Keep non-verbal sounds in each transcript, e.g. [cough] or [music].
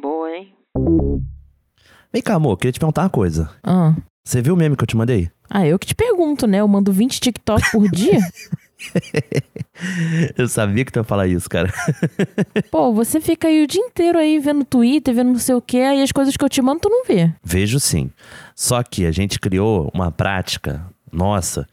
Boa, hein? Vem cá, amor, queria te perguntar uma coisa. Ah. Você viu o meme que eu te mandei? ah, eu que te pergunto, né? Eu mando 20 TikTok por dia? [laughs] eu sabia que tu ia falar isso, cara. Pô, você fica aí o dia inteiro aí vendo Twitter, vendo não sei o quê, aí as coisas que eu te mando tu não vê. Vejo sim. Só que a gente criou uma prática nossa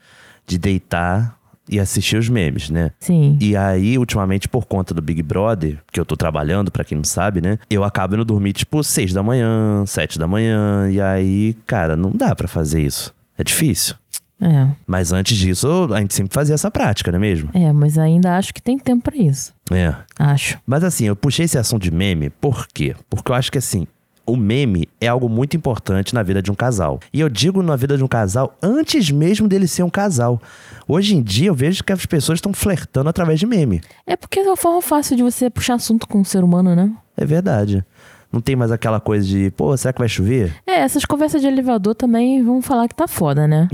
de deitar e assistir os memes, né? Sim. E aí, ultimamente, por conta do Big Brother, que eu tô trabalhando, pra quem não sabe, né? Eu acabo indo dormir, tipo, seis da manhã, sete da manhã. E aí, cara, não dá pra fazer isso. É difícil. É. Mas antes disso, a gente sempre fazia essa prática, não é mesmo? É, mas ainda acho que tem tempo pra isso. É. Acho. Mas assim, eu puxei esse assunto de meme, por quê? Porque eu acho que assim, o meme é algo muito importante na vida de um casal. E eu digo na vida de um casal antes mesmo dele ser um casal. Hoje em dia eu vejo que as pessoas estão flertando através de meme. É porque é uma forma fácil de você puxar assunto com o ser humano, né? É verdade. Não tem mais aquela coisa de, pô, será que vai chover? É, essas conversas de elevador também vão falar que tá foda, né?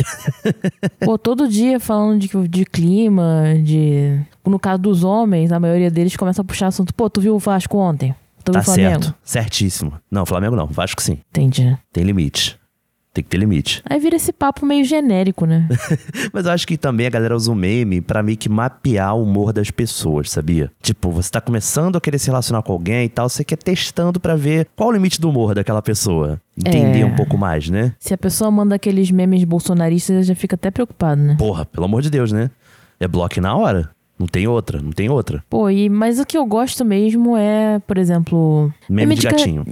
[laughs] Pô, todo dia falando de, de clima, de. No caso dos homens, a maioria deles começa a puxar assunto. Pô, tu viu o Vasco ontem? Tá Flamengo? certo. Certíssimo. Não, Flamengo não. Vasco sim. Entendi. Tem limite. Tem que ter limite. Aí vira esse papo meio genérico, né? [laughs] Mas eu acho que também a galera usa o meme pra meio que mapear o humor das pessoas, sabia? Tipo, você tá começando a querer se relacionar com alguém e tal, você quer testando pra ver qual o limite do humor daquela pessoa. Entender É. um pouco mais, né? Se a pessoa manda aqueles memes bolsonaristas, já fica até preocupado, né? Porra, pelo amor de Deus, né? É bloco na hora. Não tem outra, não tem outra. Pô, e, mas o que eu gosto mesmo é, por exemplo. Meme de gatinho.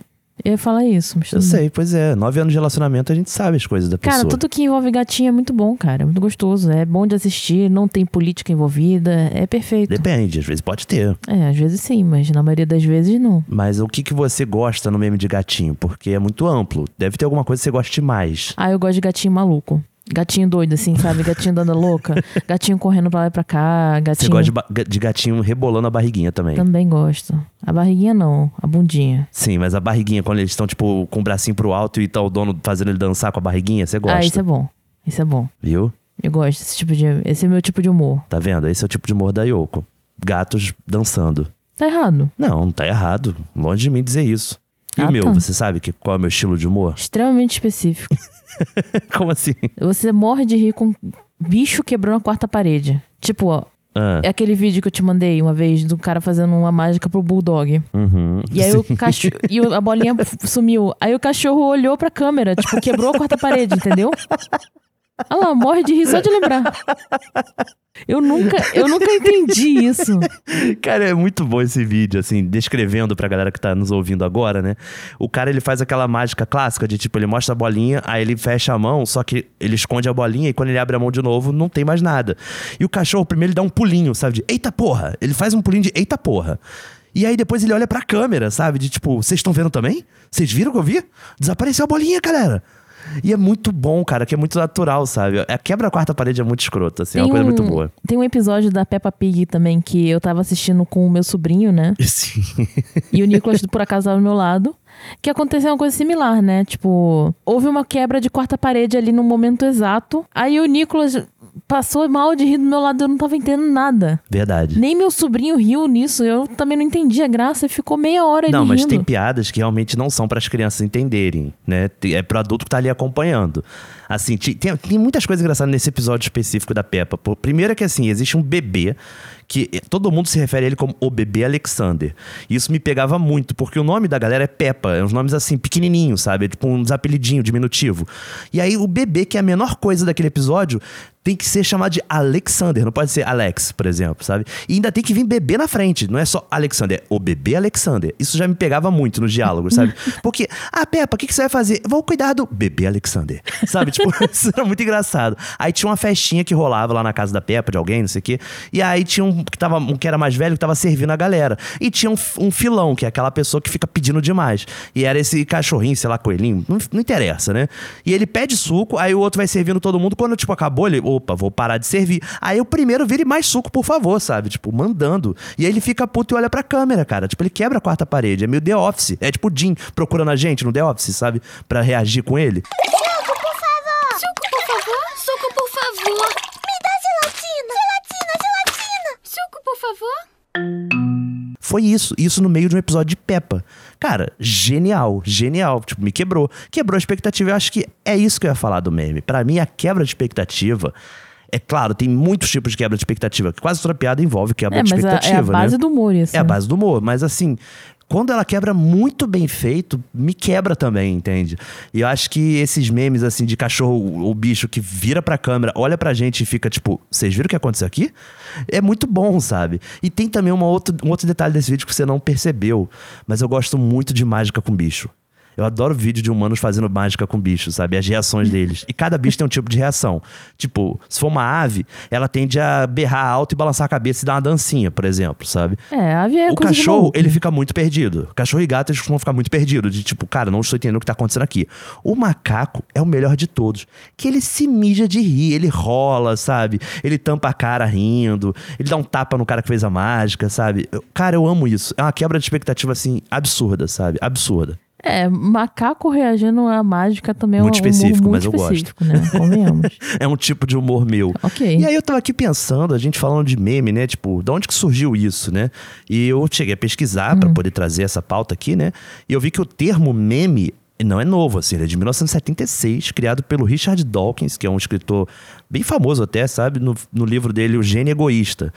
Eu ia falar isso, mas Eu tudo sei, pois é. Nove anos de relacionamento, a gente sabe as coisas da pessoa. Cara, tudo que envolve gatinho é muito bom, cara. É muito gostoso. É bom de assistir, não tem política envolvida. É perfeito. Depende, às vezes pode ter. É, às vezes sim, mas na maioria das vezes não. Mas o que, que você gosta no meme de gatinho? Porque é muito amplo. Deve ter alguma coisa que você goste mais. Ah, eu gosto de gatinho maluco. Gatinho doido, assim, sabe? Gatinho dando louca. [laughs] Gatinho correndo pra lá e pra cá. Você Gatinho. gosta de, de gatinho rebolando a barriguinha também. Também gosto. A barriguinha não, a bundinha. Sim, mas a barriguinha, quando eles estão, tipo, com o bracinho pro alto e tá o dono fazendo ele dançar com a barriguinha, você gosta. Ah, isso é bom. Isso é bom. Viu? Eu gosto desse tipo de. Esse é meu tipo de humor. Tá vendo? Esse é o tipo de humor da Yoko. Gatos dançando. Tá errado. Não, não tá errado. Longe de mim dizer isso. E Ah, o meu, tá. você sabe que, qual é o meu estilo de humor? Extremamente específico. [laughs] Como assim? Você morre de rir com bicho quebrando a quarta parede. Tipo, ó, Ah, é aquele vídeo que eu te mandei uma vez do cara fazendo uma mágica pro bulldog. uhum. E aí o cachorro. e a bolinha [laughs] sumiu. Aí o cachorro olhou pra câmera, tipo, quebrou a quarta parede, entendeu? Olha lá, morre de rir só de lembrar. Eu nunca, eu nunca entendi isso. Cara, é muito bom esse vídeo, assim, descrevendo pra galera que tá nos ouvindo agora, né? O cara, ele faz aquela mágica clássica de, tipo, ele mostra a bolinha, aí ele fecha a mão, só que ele esconde a bolinha e quando ele abre a mão de novo, não tem mais nada. E o cachorro, primeiro, ele dá um pulinho, sabe? De, eita porra! Ele faz um pulinho de, eita porra! E aí depois ele olha pra câmera, sabe? De tipo, vocês estão vendo também? Vocês viram que eu vi? Desapareceu a bolinha, galera! E é muito bom, cara, que é muito natural, sabe? A quebra a quarta parede é muito escrota, assim, é uma coisa muito boa. Tem um episódio da Peppa Pig também que eu tava assistindo com o meu sobrinho, né? [laughs] Sim. E o Nicolas, por acaso, tava ao meu lado. Que aconteceu uma coisa similar, né? Tipo, houve uma quebra de quarta parede ali no momento exato. Aí o Nicolas passou mal de rir do meu lado, eu não tava entendendo nada. Verdade. Nem meu sobrinho riu nisso, eu também não entendi a graça ficou meia hora Não, mas rindo. tem piadas que realmente não são para as crianças entenderem, né? É pro adulto que tá ali acompanhando. Assim, tem, tem muitas coisas engraçadas nesse episódio específico da Peppa. Primeiro é que, assim, existe um bebê que eh, todo mundo se refere a ele como o bebê Alexander. Isso me pegava muito, porque o nome da galera é Peppa. É uns nomes, assim, pequenininhos, sabe? É tipo uns apelidinhos, diminutivo. E aí o bebê, que é a menor coisa daquele episódio, tem que ser chamado de Alexander, não pode ser Alex, por exemplo, sabe? E ainda tem que vir bebê na frente, não é só Alexander, é o bebê Alexander. Isso já me pegava muito nos diálogos, sabe? [laughs] Porque, ah, Peppa, o que, que você vai fazer? Vou cuidar do bebê Alexander, sabe? Tipo, [laughs] isso era muito engraçado. Aí tinha uma festinha que rolava lá na casa da Peppa, de alguém, não sei o quê. E aí tinha um que, tava, um que era mais velho que tava servindo a galera. E tinha um, um filão, que é aquela pessoa que fica pedindo demais. E era esse cachorrinho, sei lá, coelhinho, não, não interessa, né? E ele pede suco, aí o outro vai servindo todo mundo. Quando, tipo, acabou, ele, opa, vou parar de servir. Aí o primeiro vira e mais suco, por favor, sabe? Tipo, mandando. E aí ele fica puto e olha pra câmera, cara. Tipo, ele quebra a quarta parede. É meio The Office. É tipo o Jim procurando a gente no The Office, sabe? Pra reagir com ele. Suco, por favor! Suco, por favor! Suco, por favor! Me dá gelatina! Gelatina, gelatina! Suco, por favor! Foi isso. Isso no meio de um episódio de Peppa. Cara, genial, genial. Tipo, me quebrou. Quebrou a expectativa. Eu acho que é isso que eu ia falar do meme. Para mim, a quebra de expectativa. É claro, tem muitos tipos de quebra de expectativa. Quase toda piada envolve quebra É, de expectativa. é a base né? do humor, isso. É a né? base do humor, mas assim, quando ela quebra muito bem feito, me quebra também, entende? E eu acho que esses memes, assim, de cachorro ou bicho que vira pra câmera, olha pra gente e fica tipo, vocês viram o que aconteceu aqui? É muito bom, sabe? E tem também uma outra, um outro detalhe desse vídeo que você não percebeu, mas eu gosto muito de mágica com bicho. Eu adoro vídeo de humanos fazendo mágica com bichos, sabe? As reações [laughs] deles. E cada bicho tem um tipo de reação. Tipo, se for uma ave, ela tende a berrar alto e balançar a cabeça e dar uma dancinha, por exemplo, sabe? É, a ave é o cachorro, ele né? fica muito perdido. Cachorro e gato, eles costumam ficar muito perdidos. De tipo, cara, não estou entendendo o que tá acontecendo aqui. O macaco é o melhor de todos. Que ele se mija de rir, ele rola, sabe? Ele tampa a cara rindo, ele dá um tapa no cara que fez a mágica, sabe? Eu- Cara, eu amo isso. É uma quebra de expectativa, assim, absurda, sabe? Absurda. É, macaco reagindo à mágica também Muito é um humor específico, muito mas eu gosto. específico, né? Convenhamos. [laughs] É um tipo de humor meu. Ok. E aí eu tava aqui pensando, a gente falando de meme, né? Tipo, de onde que surgiu isso, né? E eu cheguei a pesquisar pra poder trazer essa pauta aqui, né? E eu vi que o termo meme não é novo, assim, ele é de 1976, criado pelo Richard Dawkins, que é um escritor bem famoso até, sabe? No, no livro dele, O Gênio Egoísta.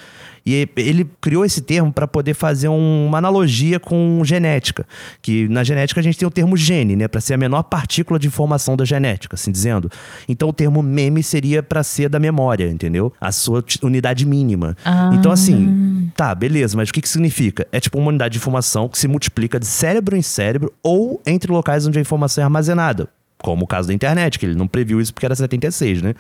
E ele criou esse termo para poder fazer um- uma analogia com genética, que na genética a gente tem o termo gene, né, para ser a menor partícula de informação da genética, assim dizendo. Então o termo meme seria para ser da memória, entendeu? A sua unidade mínima. Ah. Então assim, tá, beleza, mas o que que significa? É tipo uma unidade de informação que se multiplica de cérebro em cérebro ou entre locais onde a informação é armazenada, como o caso da internet, que ele não previu isso porque era 76, né?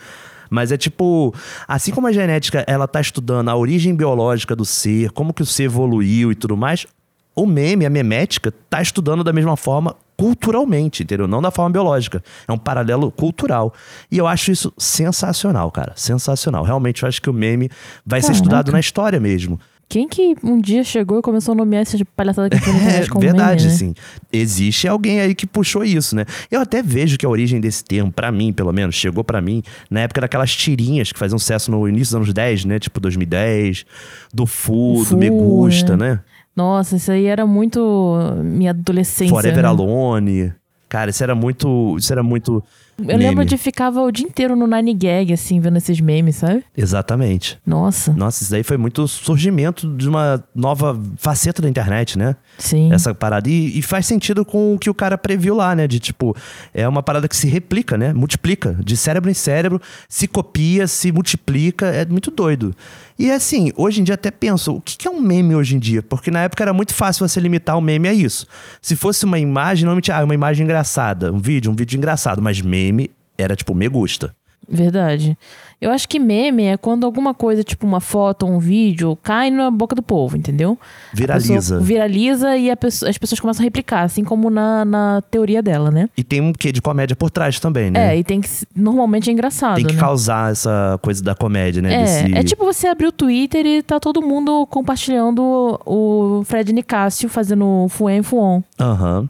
Mas é tipo, assim como a genética ela tá estudando a origem biológica do ser, como que o ser evoluiu e tudo mais, o meme, a memética, tá estudando da mesma forma culturalmente, entendeu? Não da forma biológica. É um paralelo cultural. E eu acho isso sensacional, cara. Sensacional. Realmente eu acho que o meme vai ser Caraca. estudado na história mesmo. Quem que um dia chegou e começou a nomear essa palhaçada que [laughs] É como verdade, meme, né? sim. Existe alguém aí que puxou isso, né? Eu até vejo que a origem desse termo, pra mim, pelo menos, chegou pra mim na época daquelas tirinhas que faziam sucesso no início dos anos 10, né? Tipo 2010, do Fu, Fu, do Me Gusta, é. né? Nossa, isso aí era muito minha adolescência. Forever né? Alone. Cara, isso era muito. Isso era muito. Eu lembro meme. de ficava o dia inteiro no Nine Gag, assim, vendo esses memes, sabe? Exatamente. Nossa, Nossa, isso daí foi muito surgimento de uma nova faceta da internet, né? sim. essa parada. E, e faz sentido com o que o cara previu lá, né? De tipo, é uma parada que se replica, né? Multiplica. De cérebro em cérebro, se copia, se multiplica. É muito doido. E assim, hoje em dia até penso, o que é um meme hoje em dia? Porque na época era muito fácil você limitar o meme a isso. Se fosse uma imagem, normalmente, ah, uma imagem engraçada, um vídeo, um vídeo engraçado, mas meme era tipo, me gusta. Verdade. Eu acho que meme é quando alguma coisa, tipo uma foto ou um vídeo, cai na boca do povo, entendeu? Viraliza. viraliza e pessoa- as pessoas começam a replicar, assim como na, na teoria dela, né? E tem um quê de comédia por trás também, né? É, e tem que. Normalmente é engraçado. tem que né? causar essa coisa da comédia, né? É, Desse- é tipo você abrir o Twitter e tá todo mundo compartilhando o Fred Nicásio fazendo fuem fuon. Aham.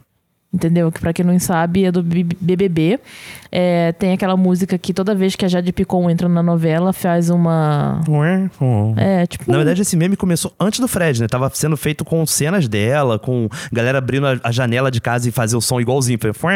Entendeu? Que pra quem não sabe é do BBB. É, tem aquela música que toda vez que a Jade Picon entra na novela faz uma. É, tipo. Na verdade, esse meme começou antes do Fred, né? Tava sendo feito com cenas dela, com galera abrindo a, janela de casa e fazer o som igualzinho. Foi.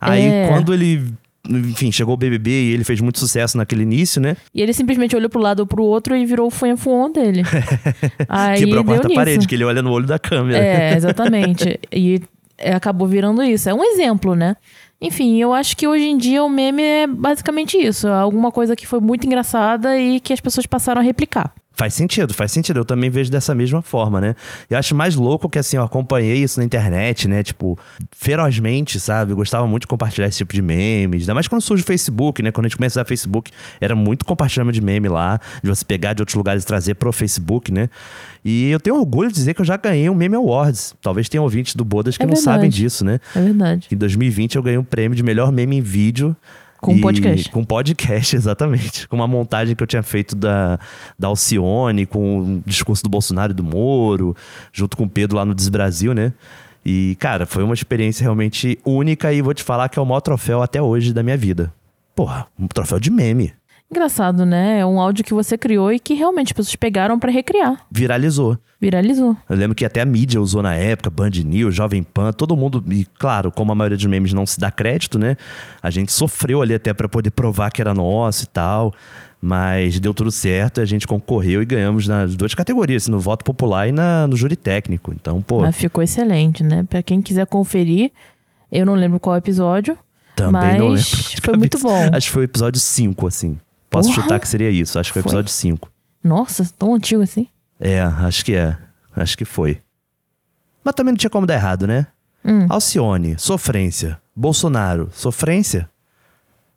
Aí, É. quando ele. Enfim, chegou o BBB e ele fez muito sucesso naquele início, né? E ele simplesmente olhou pro lado ou pro outro e virou o fuem fuon dele. [laughs] Aí Quebrou a quarta parede, que ele olha no olho da câmera. É, exatamente. e acabou virando isso. É um exemplo, né? Enfim, eu acho que hoje em dia o meme é basicamente isso. É alguma coisa que foi muito engraçada e que as pessoas passaram a replicar. Faz sentido, faz sentido. Eu também vejo dessa mesma forma, né? Eu acho mais louco que, assim, eu acompanhei isso na internet, né? Tipo, ferozmente, sabe? Eu gostava muito de compartilhar esse tipo de memes. Ainda mais quando surge o Facebook, né? Quando a gente começa a usar Facebook, era muito compartilhamento de meme lá, de você pegar de outros lugares e trazer pro Facebook, né? E eu tenho orgulho de dizer que eu já ganhei um Meme Awards. Talvez tenha ouvintes do Bodas que É não sabem verdade. disso, né? É verdade. Em 2020 eu ganhei um prêmio de melhor meme em vídeo. Com E- podcast. Com podcast, [laughs] exatamente. Com uma montagem que eu tinha feito da, da Alcione, com o discurso do Bolsonaro e do Moro, junto com o Pedro lá no Desbrasil, né? E, cara, foi uma experiência realmente única e vou te falar que é o maior troféu até hoje da minha vida. Porra, um troféu de meme. Engraçado, né? É um áudio que você criou e que realmente as pessoas pegaram pra recriar. Viralizou. Viralizou. Eu lembro que até a mídia usou na época, Band News, Jovem Pan, todo mundo. E claro, como a maioria dos memes não se dá crédito, né? A gente sofreu ali até pra poder provar que era nosso e tal. Mas deu tudo certo, a gente concorreu e ganhamos nas duas categorias, assim, no voto popular e na, no júri técnico. Então, pô, Mas ficou excelente, né? Pra quem quiser conferir, eu não lembro qual episódio, também mas não lembro. [laughs] foi muito bom. Acho que foi o episódio 5, assim. Posso Porra! chutar que seria isso. Acho que foi o Foi. episódio 5. Nossa, tão antigo assim. É, acho que é. Acho que foi. Mas também não tinha como dar errado, né? Hum. Alcione, sofrência. Bolsonaro, sofrência.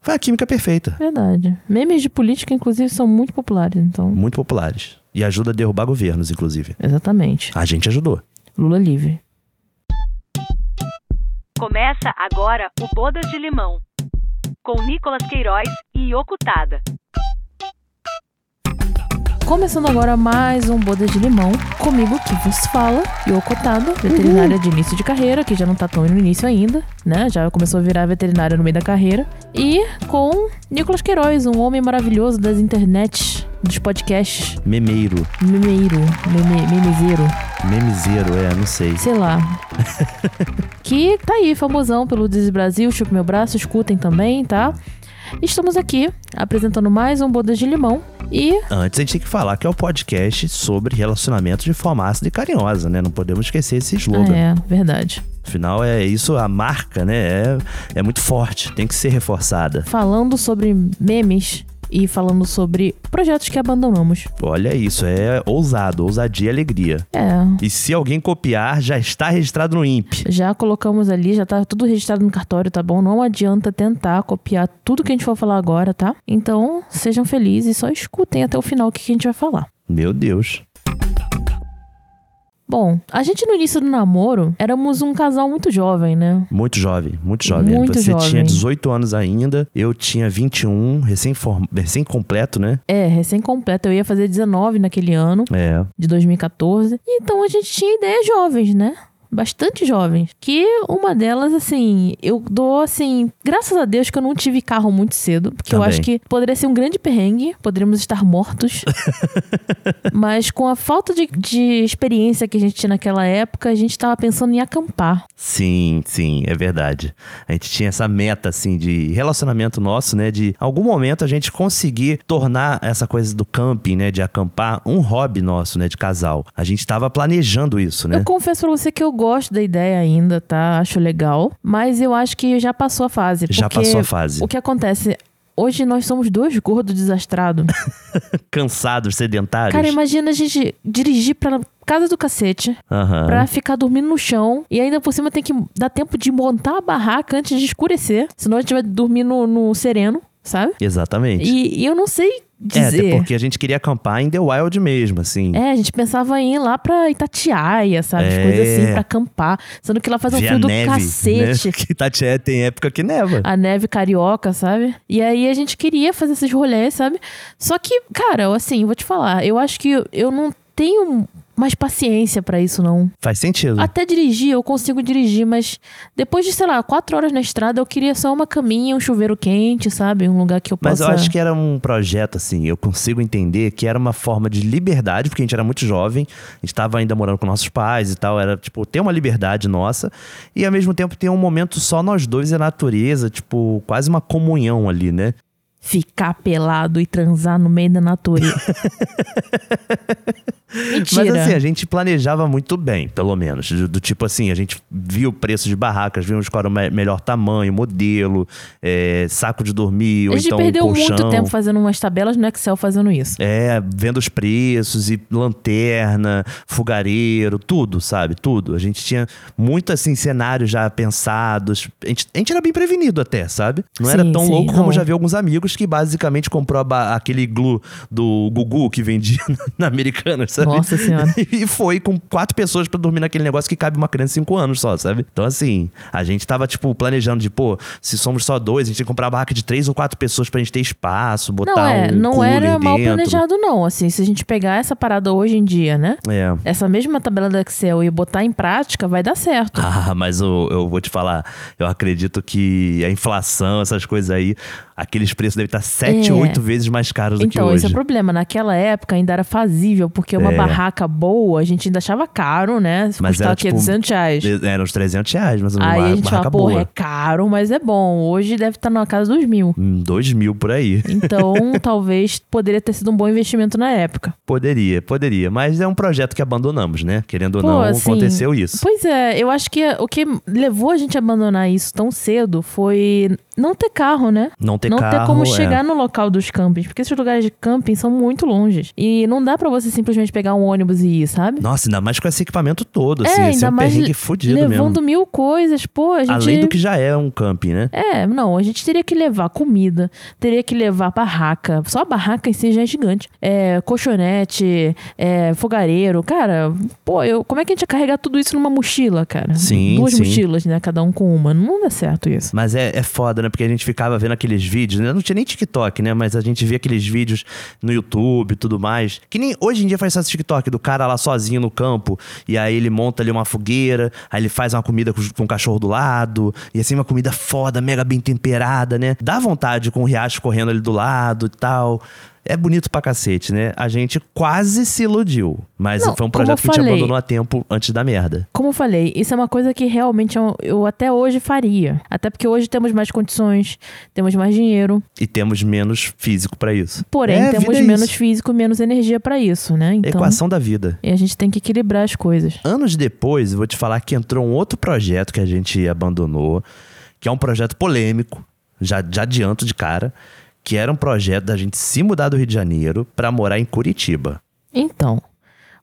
Foi a química perfeita. Verdade. Memes de política, inclusive, são muito populares, então. Muito populares. E ajuda a derrubar governos, inclusive. Exatamente. A gente ajudou. Lula livre. Começa agora o Bodas de Limão, com Nicolas Queiroz e Ocutada. Começando agora mais um Bodas de Limão, comigo que vos fala, Yoko Tada, veterinária de início de carreira, que já não tá tão no início ainda, né? Já começou a virar veterinária no meio da carreira. E com Nicolas Queiroz, um homem maravilhoso das internet, dos podcasts, Memeiro. memeiro, meme, memezeiro, Memezeiro, é, não sei. sei lá. [laughs] que tá aí, famosão pelo Diz Brasil, chupa meu braço, escutem também, tá? Estamos aqui apresentando mais um Bodas de Limão e Antes a gente tem que falar que é o podcast sobre relacionamento de forma ácida e carinhosa, né? Não podemos esquecer esse slogan. Ah, é, verdade. Afinal, é isso, a marca, né? É, é muito forte, tem que ser reforçada. falando sobre memes e falando sobre projetos que abandonamos. Olha isso, é ousado, ousadia e alegria. É, E se alguém copiar, já está registrado no INPE. já colocamos ali, já tá tudo registrado no cartório, tá bom? Não adianta tentar copiar tudo que a gente for falar agora, tá? Então, sejam felizes e só escutem até o final o que que a gente vai falar. Meu Deus. Bom, a gente no início do namoro éramos um casal muito jovem, né? Muito jovem, muito jovem. Muito Você jovem. tinha 18 anos ainda, eu tinha 21, recém-form- recém-completo, né? É, recém-completo. Eu ia fazer 19 naquele ano, É. de 2014. Então a gente tinha ideias jovens, né? Bastante jovens. Que uma delas, assim, eu dou assim, graças a Deus que eu não tive carro muito cedo. Porque eu Também. acho que poderia ser um grande perrengue, poderíamos estar mortos. [laughs] Mas com a falta de, de experiência que a gente tinha naquela época, a gente tava pensando em acampar. Sim, sim, é verdade. A gente tinha essa meta, assim, de relacionamento nosso, né? De algum momento a gente conseguir tornar essa coisa do camping, né? De acampar, um hobby nosso, né? De casal. A gente tava planejando isso, né? Eu confesso pra você que eu gosto da ideia ainda, tá? Acho legal. Mas eu acho que já passou a fase. Já passou a fase. O que acontece? Hoje nós somos dois gordos desastrados. [laughs] Cansados, sedentários. Cara, imagina a gente dirigir pra casa do cacete Aham. pra ficar dormindo no chão e ainda por cima tem que dar tempo de montar a barraca antes de escurecer. Senão a gente vai dormir no, no sereno, sabe? Exatamente. E, e eu não sei É, até dizer. porque a gente queria acampar em The Wild mesmo, assim. É, a gente pensava em ir lá pra Itatiaia, sabe? As É. coisas assim, pra acampar. Sendo que lá faz um frio do neve, cacete. Né? [laughs] Que Tatié tem época que neva. a neve carioca, sabe? E aí a gente queria fazer esses rolês, sabe? Só que, cara, assim, vou te falar, eu acho que eu não tenho mais paciência pra isso, não. Faz sentido. Até dirigir, eu consigo dirigir, mas depois de, sei lá, quatro horas na estrada, eu queria só uma caminha, um chuveiro quente, sabe? Um lugar que eu Mas possa... eu acho que era um projeto, assim, eu consigo entender que era uma forma de liberdade, porque a gente era muito jovem, a gente tava ainda morando com nossos pais e tal, era, tipo, ter uma liberdade nossa, e ao mesmo tempo ter um momento só nós dois e a natureza, tipo, quase uma comunhão ali, né? Ficar pelado e transar no meio da natureza. [laughs] Mentira. Mas assim, a gente planejava muito bem, pelo menos. Do, do tipo assim, a gente viu o preço de barracas, vimos qual era o me- melhor tamanho, modelo, é, saco de dormir, a gente então perdeu colchão. muito tempo fazendo umas tabelas no Excel fazendo isso. É, vendo os preços e lanterna, fogareiro, tudo, sabe? Tudo. A gente tinha muito, assim, cenários já pensados. A gente, a gente era bem prevenido até, sabe? Não era Sim, tão sim, louco como não. já vi alguns amigos que basicamente comprou aquele glue do Gugu que vendia [laughs] na Americana, sabe? Nossa Senhora. [laughs] E foi com quatro pessoas pra dormir naquele negócio que cabe uma criança de cinco anos só, sabe? Então, assim, a gente tava, tipo, planejando de, pô, se somos só dois, a gente tem que comprar uma barraca de três ou quatro pessoas pra gente ter espaço, botar Não, é, um não era mal dentro. planejado, não. Assim, se a gente pegar essa parada hoje em dia, né? É. Essa mesma tabela do Excel e botar em prática, vai dar certo. [laughs] Ah, mas eu, eu vou te falar, eu acredito que a inflação, essas coisas aí, aqueles preços devem estar sete, É. oito vezes mais caros do que Então, esse é hoje. o problema. Naquela época ainda era fazível, porque uma É. barraca boa a gente ainda achava caro, né? Se Mas custava era, tipo, 200 reais. Era uns 300 reais, mas uma Aí a gente fala, boa. é caro, mas é bom. Hoje deve estar na casa dos mil. Hum, Dois mil por aí. Então, [laughs] talvez poderia ter sido um bom investimento na época. Poderia, poderia. Mas é um projeto que abandonamos, né? Querendo ou Pô, não, assim, aconteceu isso. Pois é, eu acho que o que levou a gente a abandonar isso tão cedo foi não ter carro, né? Não ter não carro. ter como é. chegar no local dos campings, porque esses lugares de camping são muito longes. E não dá pra você simplesmente pegar um ônibus e ir, sabe? Nossa, ainda mais com esse equipamento todo, É, assim. esse é ainda um mais perrengue fudido Levando mesmo. mil coisas, pô, a gente. Além do que já é um camping, né? É, não, a gente teria que levar comida, teria que levar barraca. Só a barraca em si já é gigante. É, colchonete, é, fogareiro. Cara, pô, eu, como é que a gente ia carregar tudo isso numa mochila, cara? Sim, Duas sim. mochilas, né? Cada um com uma. Não dá certo isso. Mas é, é foda, né? Porque a gente ficava vendo aqueles vídeos, né? Não tinha nem TikTok, né? Mas a gente via aqueles vídeos no YouTube e tudo mais. Que nem hoje em dia faz esse TikTok do cara lá sozinho no campo. E aí ele monta ali uma fogueira, aí ele faz uma comida com, com cachorro do lado. E assim, uma comida foda, mega bem temperada, né? Dá vontade com o riacho correndo ali do lado e tal. É bonito pra cacete, né? A gente quase se iludiu. Mas Não, foi um projeto que a gente abandonou a tempo antes da merda. Como eu falei, isso é uma coisa que realmente eu, eu até hoje faria. Até porque hoje temos mais condições, temos mais dinheiro. E temos menos físico pra isso. Porém, É, temos é menos isso. físico, menos energia pra isso, né? Então, Equação da vida. e a gente tem que equilibrar as coisas. Anos depois, eu vou te falar que entrou um outro projeto que a gente abandonou, que é um projeto polêmico, já, já adianto de cara, que era um projeto da gente se mudar do Rio de Janeiro pra morar em Curitiba. Então,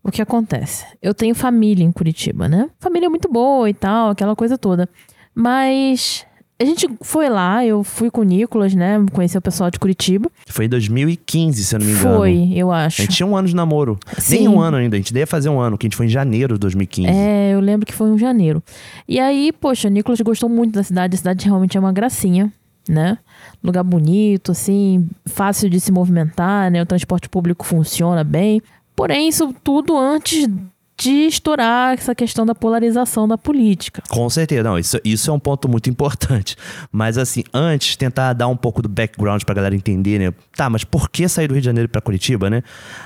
o que acontece? Eu tenho família em Curitiba, né? Família muito boa e tal, aquela coisa toda. Mas a gente foi lá, eu fui com o Nicolas, né? Conhecer o pessoal de Curitiba. Foi em 2015, se eu não me engano. Foi, eu A acho. gente tinha um ano de namoro. Sim. Nem um ano ainda, a gente devia fazer um ano, que a gente foi em janeiro de 2015. É, eu lembro que foi em janeiro. E aí, poxa, o Nicolas gostou muito da cidade. A cidade realmente é uma gracinha, né? Lugar bonito, assim, fácil de se movimentar, né? O transporte público funciona bem. Porém, isso tudo antes de estourar essa questão da polarização da política. Com certeza, não, isso, isso é um ponto muito importante. Mas assim, antes, tentar dar um pouco do background pra galera entender, né? Tá, mas por que sair do Rio de Janeiro pra Curitiba, né?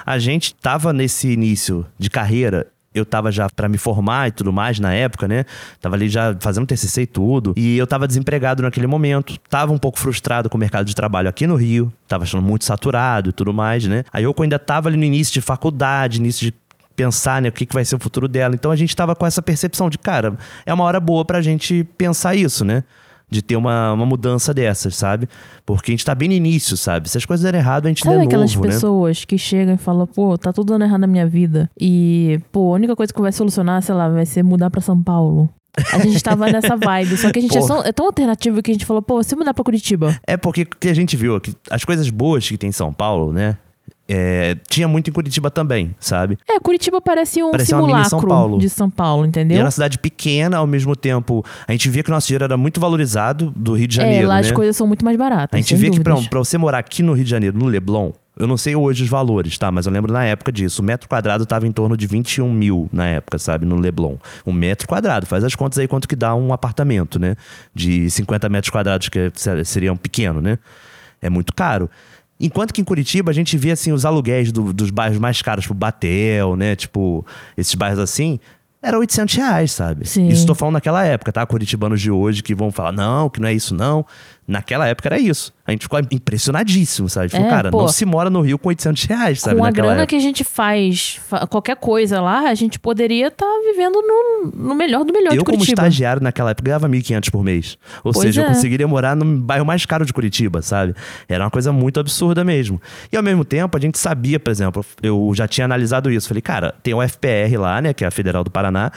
A gente tava nesse início de carreira. Eu tava já pra me formar e tudo mais na época, né? Tava ali já fazendo TCC e tudo. E eu tava desempregado naquele momento. Tava um pouco frustrado com o mercado de trabalho aqui no Rio. Tava achando muito saturado e tudo mais, né? Aí eu ainda tava ali no início de faculdade, início de pensar, né, o que, que vai ser o futuro dela. Então a gente tava com essa percepção de, cara, é uma hora boa pra gente pensar isso, né? De ter uma, uma mudança dessas, sabe? Porque a gente tá bem no início, sabe? Se as coisas derem errado, a gente Sabe der aquelas novo, né? pessoas que chegam e falam, pô, tá tudo dando errado na minha vida. E, pô, a única coisa que vai solucionar, sei lá, vai ser mudar pra São Paulo. A gente [laughs] tava nessa vibe. Só que a gente é, tão- é tão alternativo que a gente falou, pô, se mudar pra Curitiba. É porque que a gente viu que as coisas boas que tem em São Paulo, né? É, tinha muito em Curitiba também, sabe? É, Curitiba parece um mini simulacro São Paulo. de São Paulo, E entendeu? era uma cidade pequena, ao mesmo tempo, a gente via que o nosso dinheiro era muito valorizado do Rio de é, Janeiro, lá né? as coisas são muito mais baratas. A gente sem vê que pra, dúvidas. pra você morar aqui no Rio de Janeiro, no Leblon, eu não sei hoje os valores, tá? Mas eu lembro na época disso. O metro quadrado tava em torno de 21 mil na época, sabe? No Leblon. Um metro quadrado. Faz as contas aí quanto que dá um apartamento, né? De 50 metros quadrados, que ser- seria um pequeno, né? É muito caro. Enquanto que em Curitiba a gente vê assim os aluguéis do- dos bairros mais caros, tipo Batel, né? Tipo, esses bairros assim, era 800 reais, sabe? Sim. Isso tô falando naquela época, tá? Curitibanos de hoje que vão falar, não, que não é isso não. Naquela época era isso. A gente ficou impressionadíssimo, sabe? Tipo, É, cara, pô. não se mora no Rio com 800 reais, sabe? Com a grana época. que a gente faz, fa- qualquer coisa lá, a gente poderia estar vivendo no, no melhor do melhor de Eu, como Curitiba. estagiário naquela época, ganhava 1.500 por mês. Ou Pois seja, é. eu conseguiria morar no bairro mais caro de Curitiba, sabe? Era uma coisa muito absurda mesmo. E ao mesmo tempo, a gente sabia, por exemplo, eu já tinha analisado isso. Falei, cara, tem o FPR lá, né, que é a Federal do Paraná.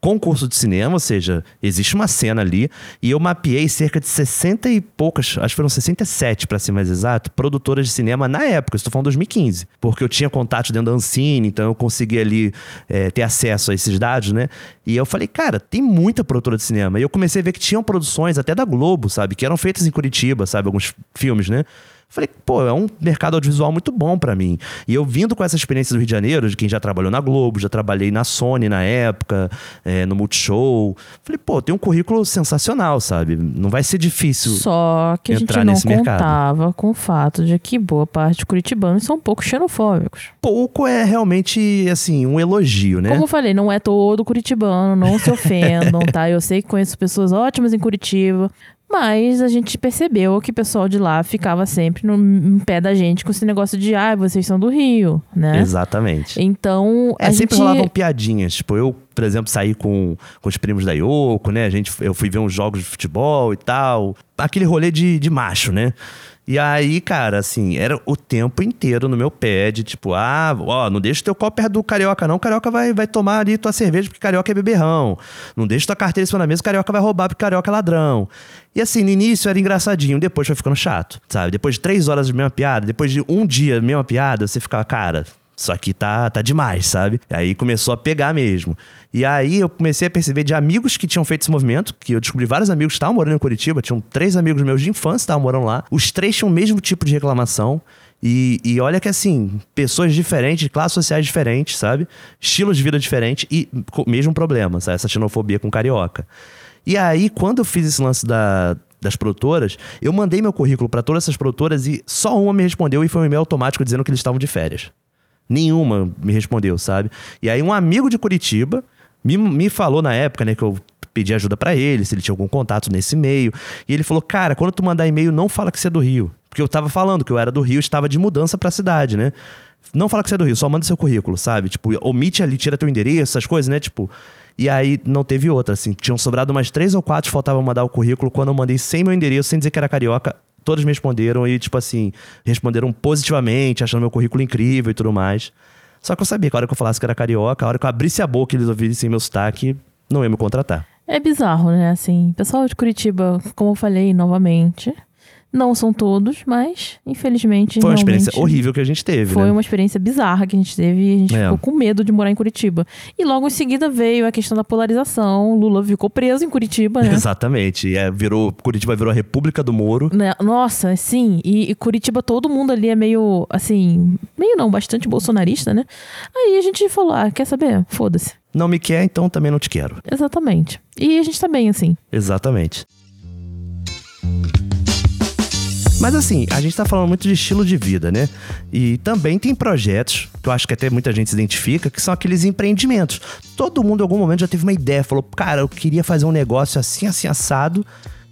Concurso de cinema, ou seja, existe uma cena ali, e eu mapeei cerca de 60 e poucas, acho que foram 67 para ser mais exato, produtoras de cinema na época, estou falando 2015, porque eu tinha contato dentro da Ancine, então eu consegui ali é, ter acesso a esses dados, né? E eu falei, cara, tem muita produtora de cinema. E eu comecei a ver que tinham produções até da Globo, sabe? Que eram feitas em Curitiba, sabe? Alguns filmes, né? Falei, pô, é um mercado audiovisual muito bom pra mim. E eu vindo com essa experiência do Rio de Janeiro, de quem já trabalhou na Globo, já trabalhei na Sony na época, é, no Multishow. Falei, pô, tem um currículo sensacional, sabe? Não vai ser difícil. Só que a gente não nesse mercado. contava com o fato de que boa parte de curitibanos são um pouco xenofóbicos. Pouco é realmente, assim, um elogio, né? Como eu falei, não é todo curitibano, não se [laughs] ofendam, tá? Eu sei que conheço pessoas ótimas em Curitiba, mas a gente percebeu que o pessoal de lá ficava sempre no em pé da gente com esse negócio de, ah, vocês são do Rio, né? Exatamente. Então, É, sempre gente... rolavam piadinhas. Tipo, eu, por exemplo, saí com, com os primos da Yoko, né? A gente, eu fui ver uns jogos de futebol e tal. Aquele rolê de, de macho, né? E aí, cara, assim, era o tempo inteiro no meu pé de tipo, ah, ó, não deixa teu copo perto do carioca, não. O carioca vai, vai tomar ali tua cerveja porque carioca é beberrão. Não deixa tua carteira em cima da mesa, o carioca vai roubar porque carioca é ladrão. E assim, no início era engraçadinho, depois foi ficando chato, sabe? Depois de três horas de mesma piada, depois de um dia mesma piada, você ficava, cara, isso aqui tá, tá demais, sabe? Aí começou a pegar mesmo. E aí eu comecei a perceber de amigos que tinham feito esse movimento, que eu descobri vários amigos que estavam morando em Curitiba, tinham três amigos meus de infância que estavam morando lá. Os três tinham o mesmo tipo de reclamação. E, e olha que assim, pessoas diferentes, classes sociais diferentes, sabe? Estilos de vida diferentes e mesmo problema, sabe? Essa xenofobia com carioca. E aí, quando eu fiz esse lance da, das produtoras, eu mandei meu currículo para todas essas produtoras e só uma me respondeu e foi um e-mail automático dizendo que eles estavam de férias. Nenhuma me respondeu, sabe? E aí um amigo de Curitiba me, me falou na época, né, que eu pedi ajuda pra ele, se ele tinha algum contato nesse e-mail. E ele falou, cara, quando tu mandar e-mail, não fala que você é do Rio. Porque eu tava falando que eu era do Rio, estava de mudança pra cidade, né? Não fala que você é do Rio, só manda seu currículo, sabe? Tipo, omite ali, tira teu endereço, essas coisas, né? Tipo... E aí não teve outra, assim. Tinham sobrado umas três ou quatro, faltava mandar o currículo. Quando eu mandei sem meu endereço, sem dizer que era carioca, todos me responderam e, tipo assim, responderam positivamente, achando meu currículo incrível e tudo mais. Só que eu sabia que a hora que eu falasse que era carioca, a hora que eu abrisse a boca e eles ouvissem meu sotaque, não ia me contratar. É bizarro, né? Assim, pessoal de Curitiba, como eu falei novamente, não são todos, mas infelizmente. Foi uma experiência horrível que a gente teve, Foi né? uma experiência bizarra que a gente teve e a gente É. ficou com medo de morar em Curitiba. E logo em seguida veio a questão da polarização. Lula ficou preso em Curitiba, né? [laughs] Exatamente. É, virou, Curitiba virou a República do Moro. Né? Nossa, sim. E, e Curitiba, todo mundo ali é meio, assim, meio não, bastante bolsonarista, né? Aí a gente falou: ah, quer saber? Foda-se. Não me quer, então também não te quero. Exatamente. E a gente tá bem, assim. Exatamente. Mas assim, a gente tá falando muito de estilo de vida, né? E também tem projetos, que eu acho que até muita gente se identifica, que são aqueles empreendimentos. Todo mundo em algum momento já teve uma ideia, falou, cara, eu queria fazer um negócio assim, assim, assado,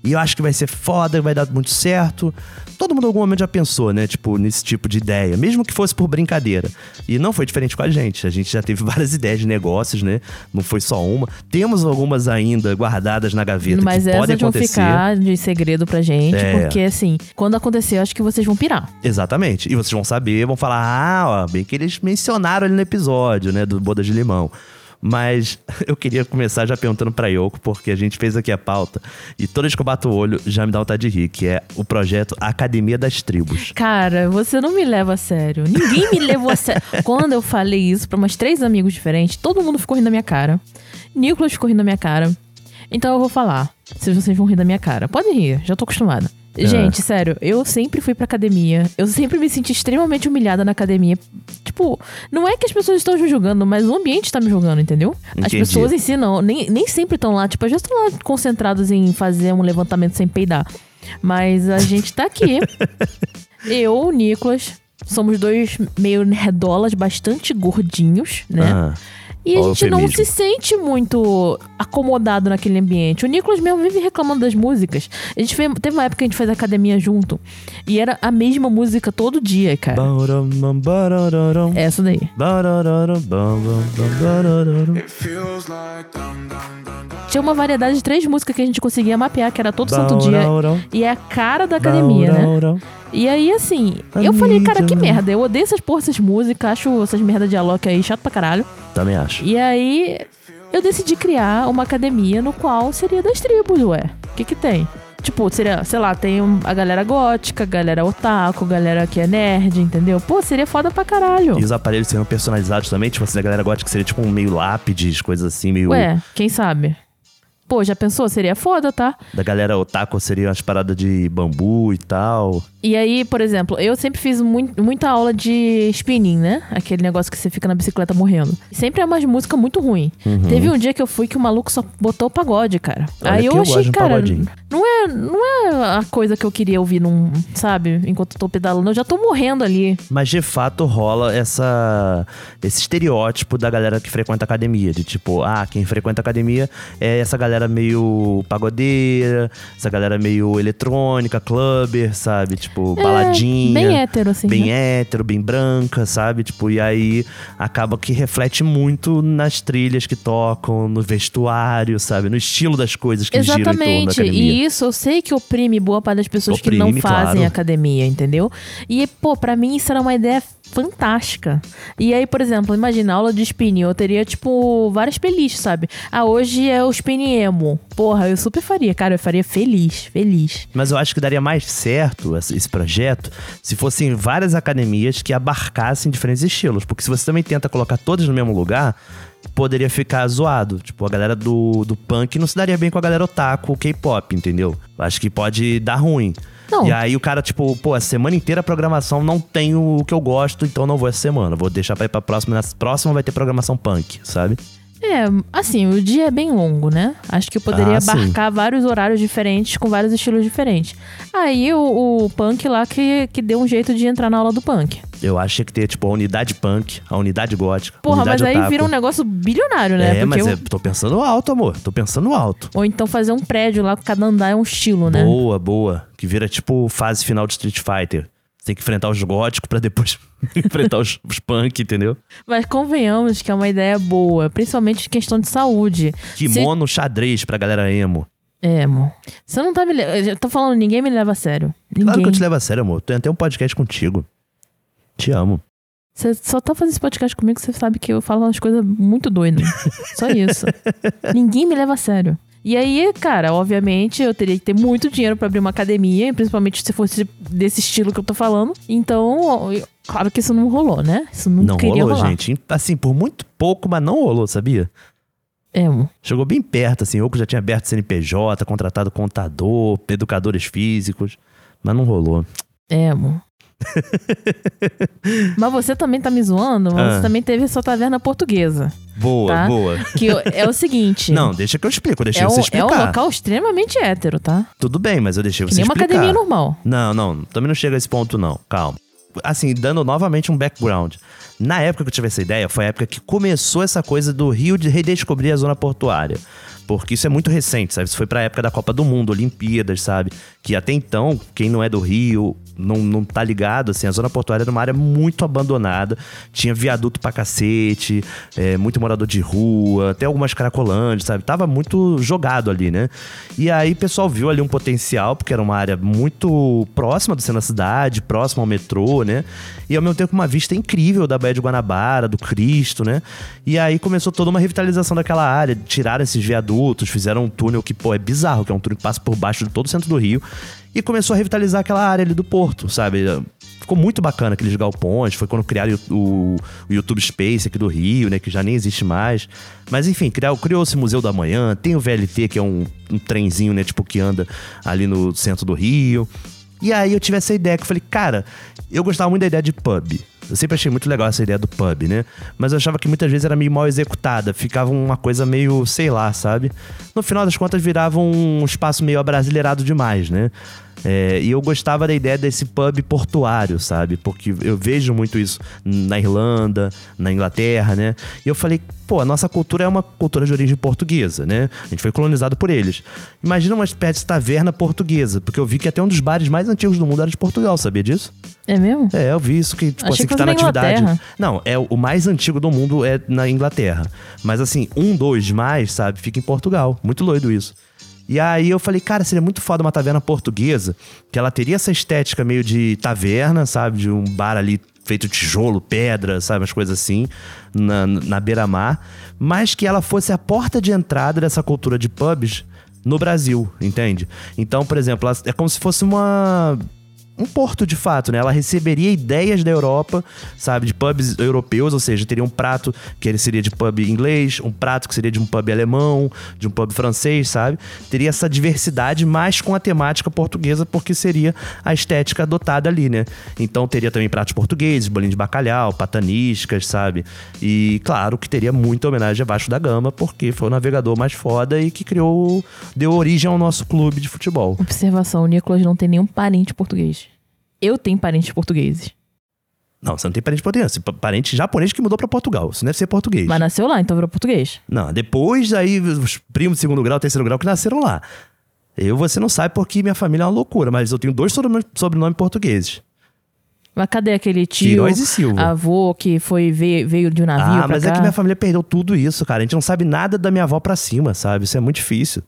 e eu acho que vai ser foda, vai dar muito certo. Todo mundo em algum momento já pensou, né? Tipo, nesse tipo de ideia, mesmo que fosse por brincadeira. E não foi diferente com a gente. A gente já teve [laughs] várias ideias de negócios, né? Não foi só uma. Temos algumas ainda guardadas na gaveta Mas que podem vão acontecer. ficar de segredo pra gente, É. porque assim, quando acontecer, eu acho que vocês vão pirar. Exatamente. E vocês vão saber, vão falar, ah, ó, bem que eles mencionaram ali no episódio, né, do Boda de Limão. Mas [laughs] eu queria começar já perguntando pra Yoko, porque a gente fez aqui a pauta, e toda vez que eu bato o olho já me dá vontade de rir, que é o projeto Academia das Tribos. Cara, você não me leva a sério. Ninguém me [laughs] levou a sério. Quando eu falei isso pra umas três amigos diferentes, todo mundo ficou rindo da minha cara. Nicolas ficou rindo da minha cara. Então eu vou falar. Se vocês vão rir da minha cara. Podem rir, já tô acostumada. Gente, sério, eu sempre fui pra academia. Eu sempre me senti extremamente humilhada na academia. Tipo, não é que as pessoas estão me julgando, mas o ambiente tá me julgando, entendeu? As Entendi. pessoas em si não, nem, nem sempre estão lá. Tipo, às vezes estão lá concentrados em fazer um levantamento sem peidar. Mas a gente tá aqui. [laughs] eu, o Nicolas, somos dois meio nerdolas, bastante gordinhos, né? Ah, E a gente não se sente muito acomodado naquele ambiente. O Nicolas mesmo vive reclamando das músicas. A gente fez, teve uma época que a gente fez academia junto. E era a mesma música todo dia, cara. É essa daí. bararam, bam, bam, bam, bararam. Tinha uma variedade de três músicas que a gente conseguia mapear, que era todo santo dia. Bararam, E é a cara da academia, né? bararam. E aí, assim, eu falei, cara, que merda. Eu odeio essas porra, essas músicas, acho essas merda de Alok aí chato pra caralho. Também acho. E aí, eu decidi criar uma academia no qual seria das tribos, ué. O que que tem? Tipo, seria, sei lá, tem a galera gótica, a galera otaku, a galera que é nerd, entendeu? Pô, seria foda pra caralho. E os aparelhos seriam personalizados também, tipo assim, a galera que seria tipo um meio lápides, coisas assim, meio. Ué, quem sabe? Pô, já pensou? Seria foda, tá? Da galera otaku seria umas paradas de bambu e tal. E aí, por exemplo, eu sempre fiz muito, muita aula de spinning, né? Aquele negócio que você fica na bicicleta morrendo. Sempre é umas músicas muito ruim. Teve um dia que eu fui que o maluco só botou pagode, cara. Olha aí eu eu achei, um cara, não é, não é a coisa que eu queria ouvir num, sabe, enquanto eu tô pedalando. Eu já tô morrendo ali. Mas de fato rola essa esse estereótipo da galera que frequenta academia. De tipo, ah, quem frequenta academia é essa galera meio pagodeira, essa galera meio eletrônica, clubber, sabe? Tipo, baladinha. É, bem hétero, assim, Bem né? hétero, bem branca, sabe? Tipo, e aí acaba que reflete muito nas trilhas que tocam, no vestuário, sabe? No estilo das coisas que giram em torno da Exatamente. academia. E isso eu sei que oprime boa parte das pessoas que não Oprime, fazem claro. academia, entendeu? E, pô, pra mim isso era uma ideia fantástica. E aí, por exemplo, imagina, aula de spinning, eu teria, tipo, várias playlists, sabe? Ah, hoje é o spinning emo. Porra, eu super faria, cara, eu faria feliz, feliz. Mas eu acho que daria mais certo esse projeto se fossem várias academias que abarcassem diferentes estilos. Porque se você também tenta colocar todas no mesmo lugar, poderia ficar zoado. Tipo, a galera do, do punk não se daria bem com a galera otaku, K-pop, entendeu? Acho que pode dar ruim. Não. E aí o cara, tipo, pô, a semana inteira a programação não tem o que eu gosto, então não vou essa semana. Vou deixar pra ir pra próxima. Na próxima vai ter programação punk, sabe? É, assim, o dia é bem longo, né? Acho que eu poderia Ah, sim. abarcar vários horários diferentes, com vários estilos diferentes. Aí o, o punk lá que, que deu um jeito de entrar na aula do punk. Eu acho que ter, tipo, a unidade punk, a unidade gótica. Porra, unidade mas aí otaku. vira um negócio bilionário, né? É, mas eu- é, tô pensando alto, amor. Tô pensando alto. Ou então fazer um prédio lá, cada andar é um estilo, né? Boa, boa. Que vira tipo fase final de Street Fighter. Tem que enfrentar os góticos pra depois [laughs] enfrentar os, os punk, entendeu? Mas convenhamos que é uma ideia boa, principalmente em questão de saúde. Kimono xadrez pra galera emo. Se... É, amor. Você não tá me. Eu tô falando, ninguém me leva a sério. Ninguém. Claro que eu te levo a sério, amor. Tem até um podcast contigo. Te amo. Você só tá fazendo esse podcast comigo, você sabe que eu falo umas coisas muito doidas. [laughs] Só isso. Ninguém me leva a sério. E aí, cara, obviamente eu teria que ter muito dinheiro pra abrir uma academia, principalmente se fosse desse estilo que eu tô falando. Então, eu- claro que isso não rolou, né? Isso não, Não rolou, rolar. gente. Assim, por muito pouco, mas não rolou, sabia? É. Chegou bem perto, assim. Eu que já tinha aberto CNPJ, contratado contador, educadores físicos. Mas não rolou. É, amor. [laughs] Mas você também tá me zoando, mas Ah. você também teve sua taverna portuguesa. Boa, Tá. boa. Que é o seguinte. Não, deixa que eu explico. Eu deixei é você um, é explicar. um local extremamente hétero, tá? Tudo bem, mas eu deixei Que você nem uma explicar. academia normal. Não, não, também não chega a esse ponto, não. Calma. Assim, dando novamente um background. Na época que eu tive essa ideia, foi a época que começou essa coisa do Rio de redescobrir a zona portuária. Porque isso é muito recente, sabe? Isso foi pra época da Copa do Mundo, Olimpíadas, sabe? Que até então, quem não é do Rio, não, não tá ligado, assim, a zona portuária era uma área muito abandonada. Tinha viaduto pra cacete, é, muito morador de rua, até algumas cracolândias, sabe? Tava muito jogado ali, né? E aí o pessoal viu ali um potencial, porque era uma área muito próxima do centro da cidade, próxima ao metrô, né? E ao mesmo tempo uma vista incrível da Baía de Guanabara, do Cristo, né? E aí começou toda uma revitalização daquela área, tiraram esses viadutos, fizeram um túnel que, pô, é bizarro, que é um túnel que passa por baixo de todo o centro do Rio. E começou a revitalizar aquela área ali do porto, sabe? Ficou muito bacana aqueles galpões. Foi quando criaram o, o- o YouTube Space aqui do Rio, né? Que já nem existe mais. Mas enfim, criou- criou-se Museu da Manhã. Tem o VLT, que é um, um trenzinho, né? Tipo, que anda ali no centro do Rio. E aí eu tive essa ideia que eu falei, cara, eu gostava muito da ideia de pub. Eu sempre achei muito legal essa ideia do pub, né? Mas eu achava que muitas vezes era meio mal executada, ficava uma coisa meio, sei lá, sabe? No final das contas virava um espaço meio abrasileirado demais, né? É, e eu gostava da ideia desse pub portuário, sabe? Porque eu vejo muito isso na Irlanda, na Inglaterra, né? E eu falei, pô, a nossa cultura é uma cultura de origem portuguesa, né? A gente foi colonizado por eles. Imagina uma espécie de taverna portuguesa, porque eu vi que até um dos bares mais antigos do mundo era de Portugal, sabia disso? É mesmo? É, eu vi isso que, tipo Achei assim, que que tá na atividade. Inglaterra. Não, é o mais antigo do mundo é na Inglaterra. Mas assim, um, dois mais, sabe, fica em Portugal. Muito doido isso. E aí eu falei, cara, seria muito foda uma taverna portuguesa, que ela teria essa estética meio de taverna, sabe? De um bar ali feito tijolo, pedra, sabe? Umas coisas assim, na, na beira-mar. Mas que ela fosse a porta de entrada dessa cultura de pubs no Brasil, entende? Então, por exemplo, é como se fosse uma um porto de fato, né? Ela receberia ideias da Europa, sabe, de pubs europeus, ou seja, teria um prato que seria de pub inglês, um prato que seria de um pub alemão, de um pub francês, sabe? Teria essa diversidade, mas com a temática portuguesa, porque seria a estética adotada ali, né? Então teria também pratos portugueses, bolinho de bacalhau, pataniscas, sabe? E claro que teria muita homenagem a Vasco da Gama, porque foi o navegador mais foda e que criou, deu origem ao nosso clube de futebol. Observação: o Nicolas não tem nenhum parente português. Eu tenho parentes portugueses. Não, você não tem parente português, você tem parente japonês que mudou pra Portugal. Isso não deve ser português. Mas nasceu lá, então virou português. Não, depois aí os primos de segundo grau, terceiro grau que nasceram lá. Eu, você não sabe porque minha família é uma loucura, mas eu tenho dois sobrenomes sobrenome portugueses. Mas cadê aquele tio, e avô que foi veio, veio de um navio Ah, mas cá? é que minha família perdeu tudo isso, cara. A gente não sabe nada da minha avó pra cima, sabe? Isso é muito difícil.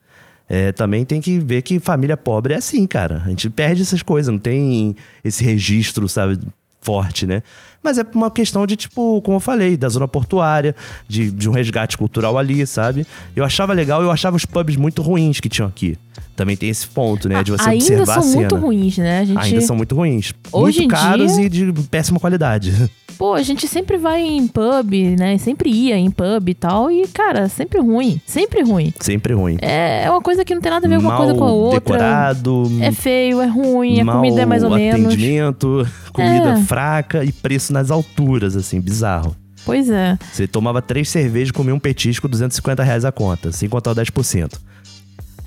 É, também tem que ver que família pobre é assim, cara. A gente perde essas coisas, não tem esse registro, sabe, forte, né? Mas é uma questão de, tipo, como eu falei, da zona portuária, de, de um resgate cultural ali, sabe? Eu achava legal, eu achava os pubs muito ruins que tinham aqui. Também tem esse ponto, né? De você Ainda observar são a cena. muito ruins, né? Gente, Ainda são muito ruins. Hoje muito caros dia- e de péssima qualidade. [laughs] Pô, a gente sempre vai em pub, né? Sempre ia em pub e tal. E, cara, sempre ruim. Sempre ruim. Sempre ruim. É, é uma coisa que não tem nada a ver uma Mal coisa com a outra. decorado, É feio, é ruim, a comida é mais ou menos. atendimento, [laughs] comida É. fraca e preço nas alturas, assim, bizarro. Pois é. Você tomava três cervejas e comia um petisco, 250 reais a conta, sem contar o 10%.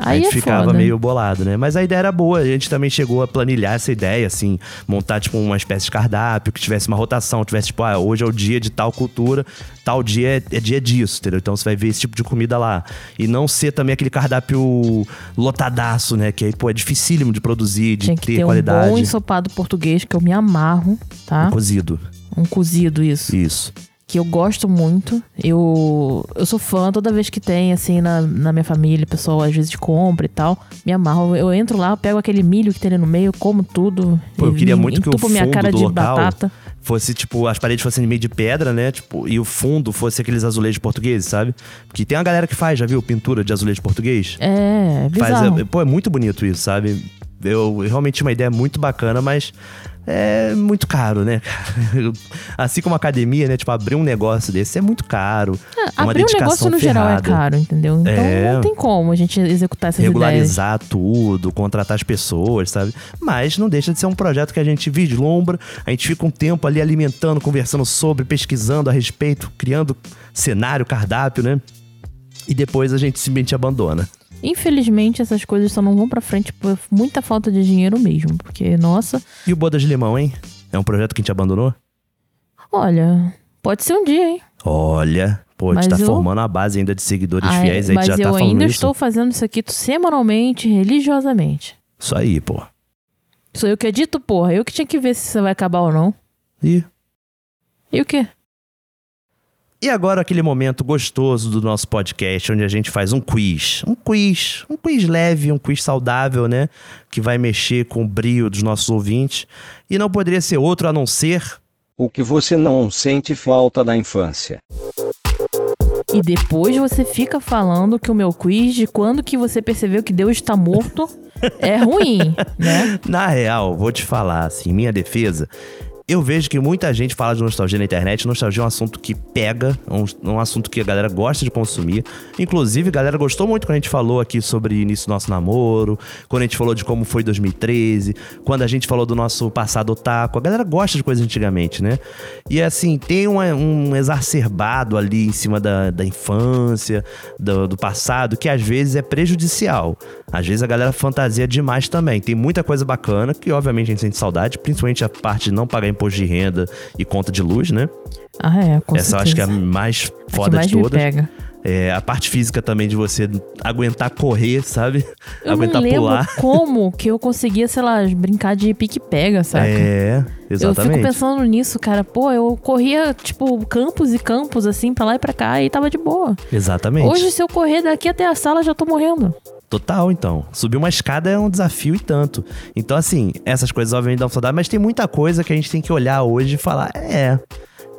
Aí a gente é ficava foda. meio bolado, né? Mas a ideia era boa. A gente também chegou a planilhar essa ideia, assim, montar, tipo, uma espécie de cardápio, que tivesse uma rotação, tivesse, tipo, ah, hoje é o dia de tal cultura, tal dia é, é dia disso, entendeu? Então você vai ver esse tipo de comida lá. E não ser também aquele cardápio lotadaço, né? Que aí, pô, é dificílimo de produzir, de Tinha que ter, ter um qualidade. bom ensopado português, que eu me amarro, tá? Cozido. Um cozido, isso. Isso. Que eu gosto muito. Eu, eu sou fã toda vez que tem, assim, na, na minha família, o pessoal às vezes compra e tal. Me amarro. Eu entro lá, pego aquele milho que tem ali no meio, como tudo. Pô, eu queria muito que o entupo minha fundo cara do de local batata. fosse, tipo, as paredes fossem meio de pedra, né? Tipo, e o fundo fosse aqueles azulejos portugueses, sabe? Porque tem uma galera que faz, já viu, pintura de azulejo português? É, é Faz, bizarro. é- pô, é muito bonito isso, sabe? Eu, eu realmente tinha uma ideia muito bacana, mas é muito caro, né? [laughs] assim como academia, né? Tipo, abrir um negócio desse é muito caro. é uma Abrir um dedicação negócio no geral é ferrada. caro, entendeu? Então É. não tem como a gente executar essas ideias. regularizar tudo, contratar as pessoas, sabe? Mas não deixa de ser um projeto que a gente vislumbra, a gente fica um tempo ali alimentando, conversando sobre, pesquisando a respeito, criando cenário, cardápio, né? E depois a gente simplesmente abandona. Infelizmente, essas coisas só não vão pra frente por muita falta de dinheiro mesmo. Porque, nossa, E o Bodas de Limão, hein? É um projeto que a gente abandonou? olha, pode ser um dia, hein? Olha, pô, a Mas gente tá eu- formando uma base ainda de seguidores Ah, fiéis aí, mas que já tá eu falando ainda isso. estou fazendo isso aqui semanalmente, religiosamente. Isso aí, pô. Sou eu que edito, porra. Eu que tinha que ver se você vai acabar ou não. E E o quê? E agora aquele momento gostoso do nosso podcast, onde a gente faz um quiz. Um quiz, um quiz leve, um quiz saudável, né? Que vai mexer com o brio dos nossos ouvintes. E não poderia ser outro a não ser... O que você não sente falta da infância. E depois você fica falando que o meu quiz de quando que você percebeu que Deus está morto é ruim, né? [laughs] Na real, vou te falar, assim, minha defesa... Eu vejo que muita gente fala de nostalgia na internet. Nostalgia é um assunto que pega, é um, um assunto que a galera gosta de consumir. Inclusive, a galera gostou muito quando a gente falou aqui sobre início do nosso namoro, quando a gente falou de como foi 2013, quando a gente falou do nosso passado otaku. A galera gosta de coisas antigamente, né? E assim, tem um, um exacerbado ali em cima da, da infância, do, do passado, que às vezes é prejudicial. Às vezes a galera fantasia demais também. Tem muita coisa bacana, que obviamente a gente sente saudade, principalmente a parte de não pagar imposto de renda e conta de luz, né? Ah, é, com Essa eu acho que é a certeza. mais A foda que mais de me todas. pega. É, a parte física também de você aguentar correr, sabe? Eu aguentar não lembro pular. como que eu conseguia, sei lá, brincar de pique-pega, saca? É, Eu exatamente. fico pensando nisso, cara. Pô, eu corria, tipo, campos e campos, assim, pra lá e pra cá, e tava de boa. Exatamente. Hoje, se eu correr daqui até a sala, já tô morrendo. Total, então. Subir uma escada é um desafio e tanto. Então, assim, essas coisas obviamente dão saudade, mas tem muita coisa que a gente tem que olhar hoje e falar: é,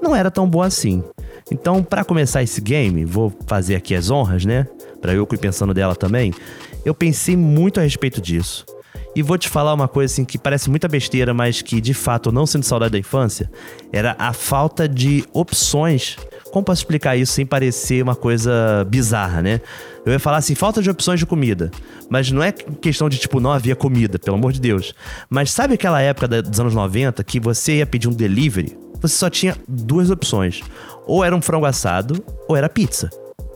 não era tão bom assim. Então, pra começar esse game, vou fazer aqui as honras, né? Pra eu ir pensando dela também. Eu pensei muito a respeito disso. E vou te falar uma coisa assim que parece muita besteira, mas que de fato eu não sinto saudade da infância, era a falta de opções. Como posso explicar isso sem parecer uma coisa bizarra, né? Eu ia falar assim, falta de opções de comida. Mas não é questão de, tipo, não havia comida, pelo amor de Deus. Mas sabe aquela época dos anos 90 que você ia pedir um delivery? Você só tinha duas opções. Ou era um frango assado, ou era pizza.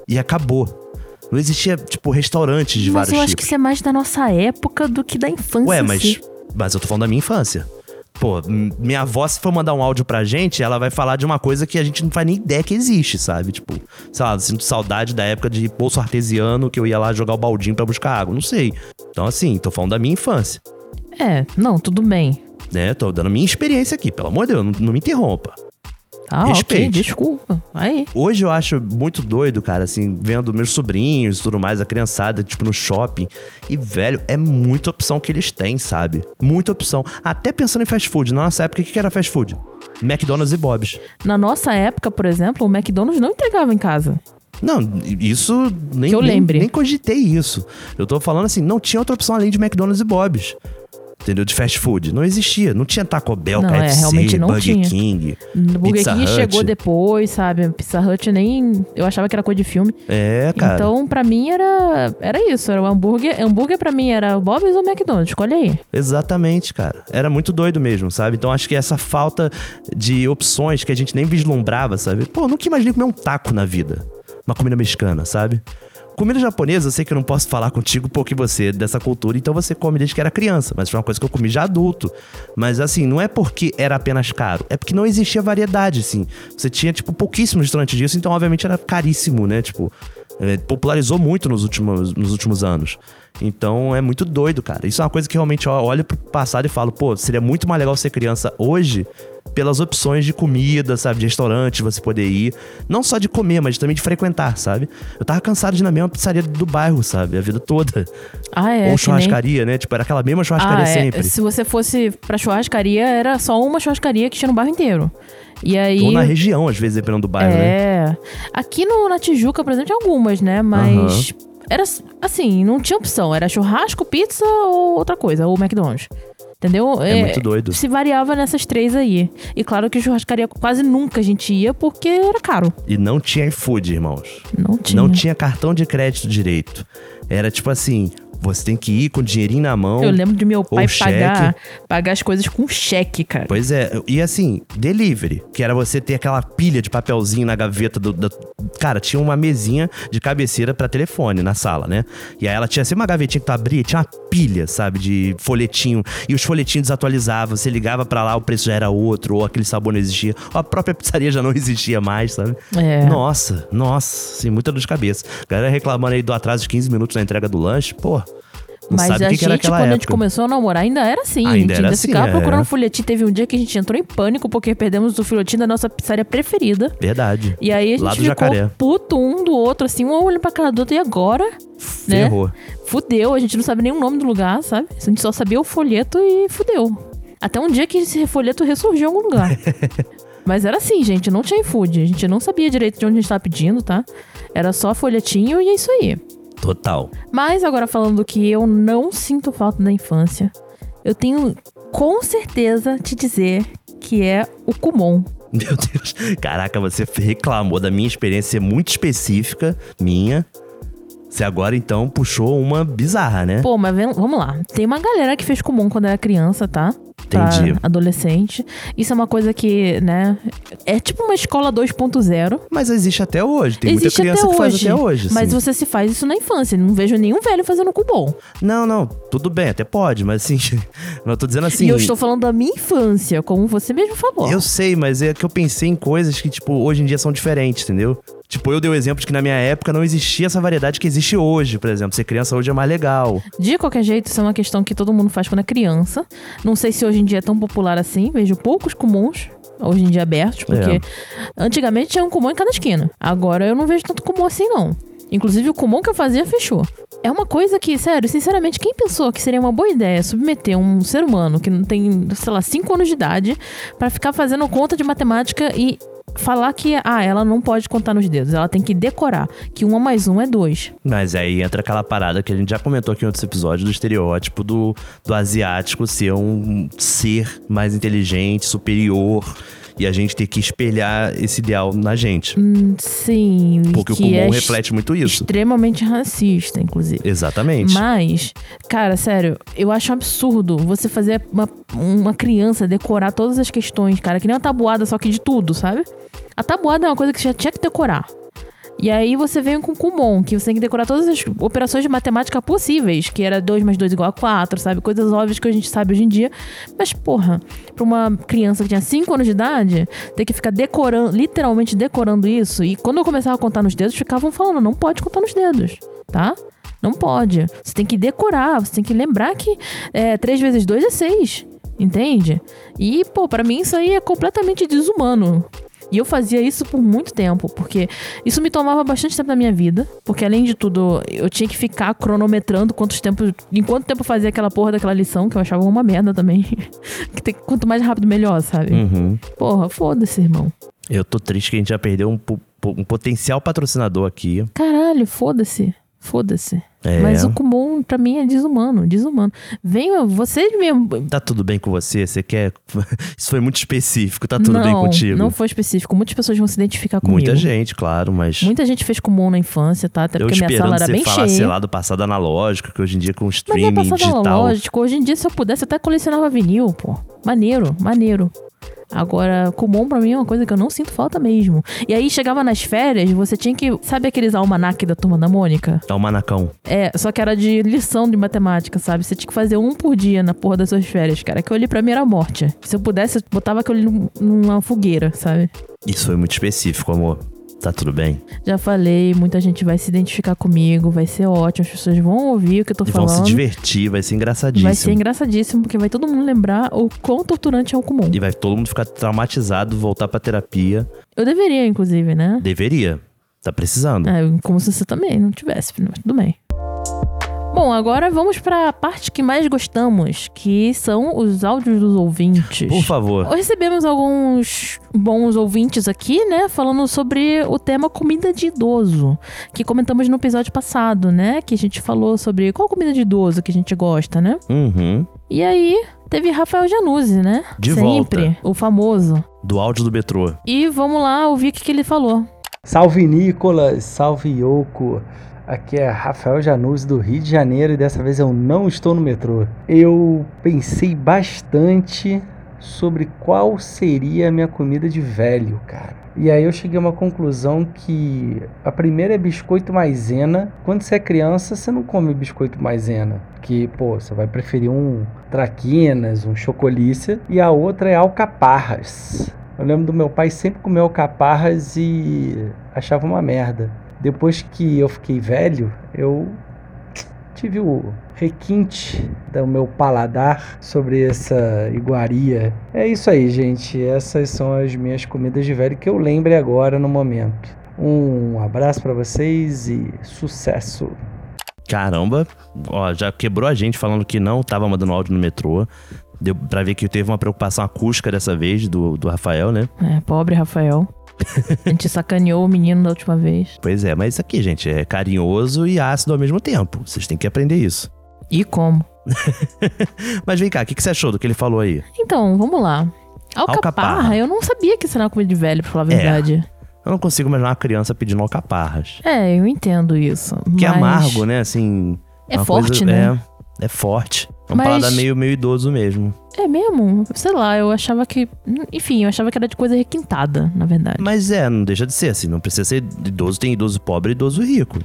E acabou. Não existia, tipo, restaurantes de Mas vários eu acho tipos. que isso é mais da nossa época do que da infância. Ué, mas, si. mas eu tô falando da minha infância. Pô, minha avó, se for mandar um áudio pra gente, ela vai falar de uma coisa que a gente não faz nem ideia que existe, sabe? Tipo, sei lá, sinto saudade da época de poço artesiano que eu ia lá jogar o baldinho pra buscar água. Não sei. Então, assim, tô falando da minha infância. É, não, tudo bem. Né? Tô dando minha experiência aqui, pelo amor de Deus, não, não me interrompa. Ah, ok, Respeite. desculpa. Aí. Hoje eu acho muito doido, cara, assim, vendo meus sobrinhos e tudo mais, a criançada, tipo, no shopping. E, velho, é muita opção que eles têm, sabe? Muita opção. Até pensando em fast food. Na nossa época, o que era fast food? McDonald's e Bob's. Na nossa época, por exemplo, o McDonald's não entregava em casa. Não, isso nem, Que eu nem, lembre. nem cogitei isso. Eu tô falando assim, não tinha outra opção além de McDonald's e Bob's. Entendeu? De fast food. Não existia. Não tinha Taco Bell, Não, é, KFC, realmente não Burger tinha. King. O Burger Pizza King Hut. chegou depois, sabe? Pizza Hut nem. Eu achava que era coisa de filme. É, cara. Então, pra mim, era, era isso. Era o hambúrguer. Hambúrguer pra mim era o Bob's ou o McDonald's. Escolhe aí. Exatamente, cara. Era muito doido mesmo, sabe? Então acho que essa falta de opções que a gente nem vislumbrava, sabe? Pô, nunca imaginei comer um taco na vida. Uma comida mexicana, sabe? Comida japonesa, eu sei que eu não posso falar contigo porque você é dessa cultura, então você come desde que era criança, mas foi uma coisa que eu comi já adulto. Mas assim, não é porque era apenas caro, é porque não existia variedade, assim. Você tinha, tipo, pouquíssimos restaurantes disso, então obviamente era caríssimo, né? Tipo, é, popularizou muito nos últimos, nos últimos anos. Então é muito doido, cara. Isso é uma coisa que realmente eu olho pro passado e falo, pô, seria muito mais legal ser criança hoje pelas opções de comida, sabe? De restaurante, você poder ir. Não só de comer, mas também de frequentar, sabe? Eu tava cansado de ir na mesma pizzaria do bairro, sabe? A vida toda. Ah, é. Ou que nem- churrascaria, né? Tipo, era aquela mesma churrascaria ah, é. sempre. Se você fosse pra churrascaria, era só uma churrascaria que tinha no bairro inteiro. E aí. Ou na região, às vezes, dependendo do bairro, né? É. Aqui no, na Tijuca, por exemplo, tinha algumas, né? Mas. Era assim, não tinha opção. Era churrasco, pizza ou outra coisa, ou McDonald's. Entendeu? É muito doido. Se variava nessas três aí. E claro que churrascaria quase nunca a gente ia porque era caro. E não tinha iFood, irmãos. Não tinha. Não tinha cartão de crédito direito. Era tipo assim, você tem que ir com o dinheirinho na mão. Eu lembro de meu pai cheque. pagar, pagar as coisas com cheque, cara. Pois é, e assim, delivery, que era você ter aquela pilha de papelzinho na gaveta do. da- Cara, tinha uma mesinha de cabeceira pra telefone na sala, né? E aí ela tinha assim uma gavetinha que tu abria, tinha uma pilha, sabe, de folhetinho. E os folhetinhos desatualizavam, você ligava pra lá, o preço já era outro, ou aquele sabor não existia, ou a própria pizzaria já não [laughs] existia mais, sabe? É. Nossa, nossa, assim, muita dor de cabeça. A galera reclamando aí do atraso de 15 minutos na entrega do lanche, pô. Não Mas a que, que gente, aquela quando a gente época. começou a namorar, ainda era assim. Ainda a gente ainda assim, ficava é. procurando folhetim. Teve um dia que a gente entrou em pânico porque perdemos o folhetim da nossa pizzaria preferida. Verdade. E aí a Lá gente do ficou Jacaré. puto um do outro, assim, um olhando pra cara do outro. E agora? Né? Ferrou. Fudeu, a gente não sabe nem o nome do lugar, sabe? A gente só sabia o folheto e fudeu. Até um dia que esse folheto ressurgiu em algum lugar. [laughs] Mas era assim, gente, não tinha iFood. A gente não sabia direito de onde a gente tava pedindo, tá? Era só folhetinho e é isso aí. Total. Mas agora falando do que eu não sinto falta da infância, eu tenho com certeza te dizer que é o Kumon. [laughs] Meu Deus. Caraca, você reclamou da minha experiência muito específica, minha. Você agora então puxou uma bizarra, né? Pô, mas vamos lá. Tem uma galera que fez Kumon quando era criança, tá? Pra Entendi. adolescente. Isso é uma coisa que, né? É tipo uma escola 2.0. Mas existe até hoje. Tem Existe muita criança que faz hoje, até hoje. Mas você se faz isso na infância. Não vejo nenhum velho fazendo Kumon. Não, não, tudo bem, até pode, mas assim. [laughs] eu tô dizendo assim. e eu estou falando da minha infância, como você mesmo falou. Eu sei, mas é que eu pensei em coisas que, tipo, hoje em dia são diferentes, entendeu? Tipo, eu dei o exemplo de que na minha época não existia essa variedade que existe hoje, por exemplo. Ser criança hoje é mais legal. De qualquer jeito, isso é uma questão que todo mundo faz quando é criança. Não sei se hoje em dia é tão popular assim. Vejo poucos comuns hoje em dia abertos, porque É. antigamente tinha um comum em cada esquina. Agora eu não vejo tanto comum assim, não. Inclusive o comum que eu fazia fechou. É uma coisa que, sério, sinceramente, quem pensou que seria uma boa ideia submeter um ser humano que não tem, sei lá, 5 anos de idade pra ficar fazendo conta de matemática e falar que, ah, ela não pode contar nos dedos, ela tem que decorar que uma mais um é dois. Mas aí entra aquela parada que a gente já comentou aqui em outros episódios do estereótipo do, do asiático ser um ser mais inteligente, superior. E a gente ter que espelhar esse ideal na gente. Sim. Porque o Kumon é reflete muito isso. extremamente racista, inclusive. Exatamente. Mas, cara, sério, eu acho um absurdo você fazer uma, uma criança decorar todas as questões, cara, que nem uma tabuada, só que de tudo, sabe? A tabuada é uma coisa que você já tinha que decorar. E aí você vem com o Kumon, que você tem que decorar todas as operações de matemática possíveis, que era 2 mais 2 igual a 4, sabe? Coisas óbvias que a gente sabe hoje em dia. Mas, porra, pra uma criança que tinha 5 anos de idade, ter que ficar decorando, literalmente decorando isso. E quando eu começava a contar nos dedos, ficavam falando, não pode contar nos dedos, tá? Não pode. Você tem que decorar, você tem que lembrar que é, 3 vezes 2 é 6. Entende? E, pô, pra mim isso aí é completamente desumano. E eu fazia isso por muito tempo, porque isso me tomava bastante tempo da minha vida. Porque além de tudo, eu tinha que ficar cronometrando quantos tempos. Em quanto tempo eu fazia aquela porra daquela lição, que eu achava uma merda também. [laughs] que tem, quanto mais rápido, melhor, sabe? Uhum. Porra, foda-se, irmão. Eu tô triste que a gente já perdeu um, um potencial patrocinador aqui. Caralho, foda-se. Foda-se. É. Mas o Kumon, pra mim, é desumano, desumano. Venha, vocês mesmo. Tá tudo bem com você? Você quer. [laughs] Isso foi muito específico, tá tudo não, bem contigo? Não foi específico. Muitas pessoas vão se identificar comigo. Muita gente, claro, mas. Muita gente fez Kumon na infância, tá? Até eu porque minha sala era bem falar, cheia. sei lá, do passado analógico, que hoje em dia com Mas é streaming passado digital. analógico. Hoje em dia, se eu pudesse, eu até colecionava vinil, pô. Maneiro, maneiro. Agora, Kumon pra mim é uma coisa que eu não sinto falta mesmo. E aí, chegava nas férias, você tinha que... Sabe aqueles almanac da Turma da Mônica? É o Manacão. É, só que era de lição de matemática, sabe? Você tinha que fazer um por dia na porra das suas férias, cara. Aquilo ali pra mim era morte. Se eu pudesse, eu botava aquilo numa fogueira, sabe? Isso foi muito específico, amor. Tá tudo bem. Já falei, muita gente vai se identificar comigo, vai ser ótimo, as pessoas vão ouvir o que eu tô E vão falando. se divertir, vai ser engraçadíssimo. Vai ser engraçadíssimo, porque vai todo mundo lembrar o quão torturante é o comum. E vai todo mundo ficar traumatizado, voltar pra terapia. Eu deveria, inclusive, né? Deveria. Tá precisando. É, como se você também não tivesse, mas tudo bem. Bom, agora vamos pra parte que mais gostamos, que são os áudios dos ouvintes. Por favor. Recebemos alguns bons ouvintes aqui, né? Falando sobre o tema comida de idoso. Que comentamos no episódio passado, né? Que a gente falou sobre qual comida de idoso que a gente gosta, né? Uhum. E aí, teve Rafael Januzzi, né? De Sempre, volta. o famoso. Do áudio do metrô. E vamos lá ouvir o que, que ele falou. Salve Nicolas, salve Yoko. Aqui é Rafael Januzzi do Rio de Janeiro e dessa vez eu não estou no metrô. Eu pensei bastante sobre qual seria a minha comida de velho, cara. E aí eu cheguei a uma conclusão que a primeira é biscoito maisena. Quando você é criança, você não come biscoito maisena. Que, pô, você vai preferir um traquinas, um chocolícia. E a outra é alcaparras. Eu lembro do meu pai sempre comer alcaparras e achava uma merda. Depois que eu fiquei velho, eu tive o requinte do meu paladar sobre essa iguaria. É isso aí, gente. Essas são as minhas comidas de velho que eu lembre agora no momento. Um abraço pra vocês e sucesso. Caramba, ó, já quebrou a gente falando que não tava mandando áudio no metrô. Deu pra ver que teve uma preocupação acústica dessa vez do, do Rafael, né? É, pobre Rafael. A gente sacaneou o menino da última vez. Pois é, mas isso aqui, gente, é carinhoso e ácido ao mesmo tempo. Vocês têm que aprender isso. E como? [laughs] Mas vem cá, o que, que você achou do que ele falou aí? Então, vamos lá. Alcaparra, Alcaparra. eu não sabia que isso era uma comida de velho, pra falar a É. verdade. Eu não consigo imaginar uma criança pedindo alcaparras. É, eu entendo isso. Que é mas amargo, né? Assim. É forte, coisa- né? É, é forte. É um Mas- paladar meio, meio idoso mesmo. É mesmo? Sei lá, eu achava que. Enfim, eu achava que era de coisa requintada, na verdade. Mas é, não deixa de ser assim. Não precisa ser idoso, tem idoso pobre e idoso rico.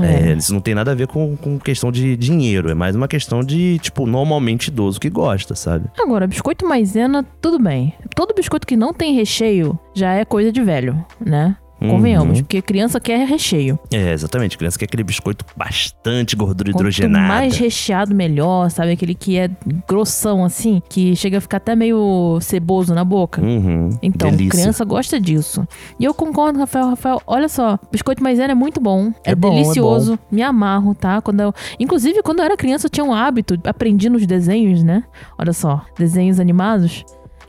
É, isso não tem nada a ver com, com questão de dinheiro. É mais uma questão de, tipo, normalmente idoso que gosta, sabe? Agora, biscoito maisena, tudo bem. Todo biscoito que não tem recheio já é coisa de velho, né? Convenhamos, Uhum. porque criança quer recheio. É, exatamente. Criança quer aquele biscoito bastante gordura Quanto hidrogenada. mais recheado, melhor, sabe? Aquele que é grossão, assim, que chega a ficar até meio ceboso na boca. Uhum. Então, Delícia. criança gosta disso. E eu concordo, Rafael. Rafael, olha só, biscoito maisena é muito bom. É, É bom, é delicioso. Me amarro, tá? Quando eu, inclusive, quando eu era criança, eu tinha um hábito, aprendi nos desenhos, né? Olha só, desenhos animados.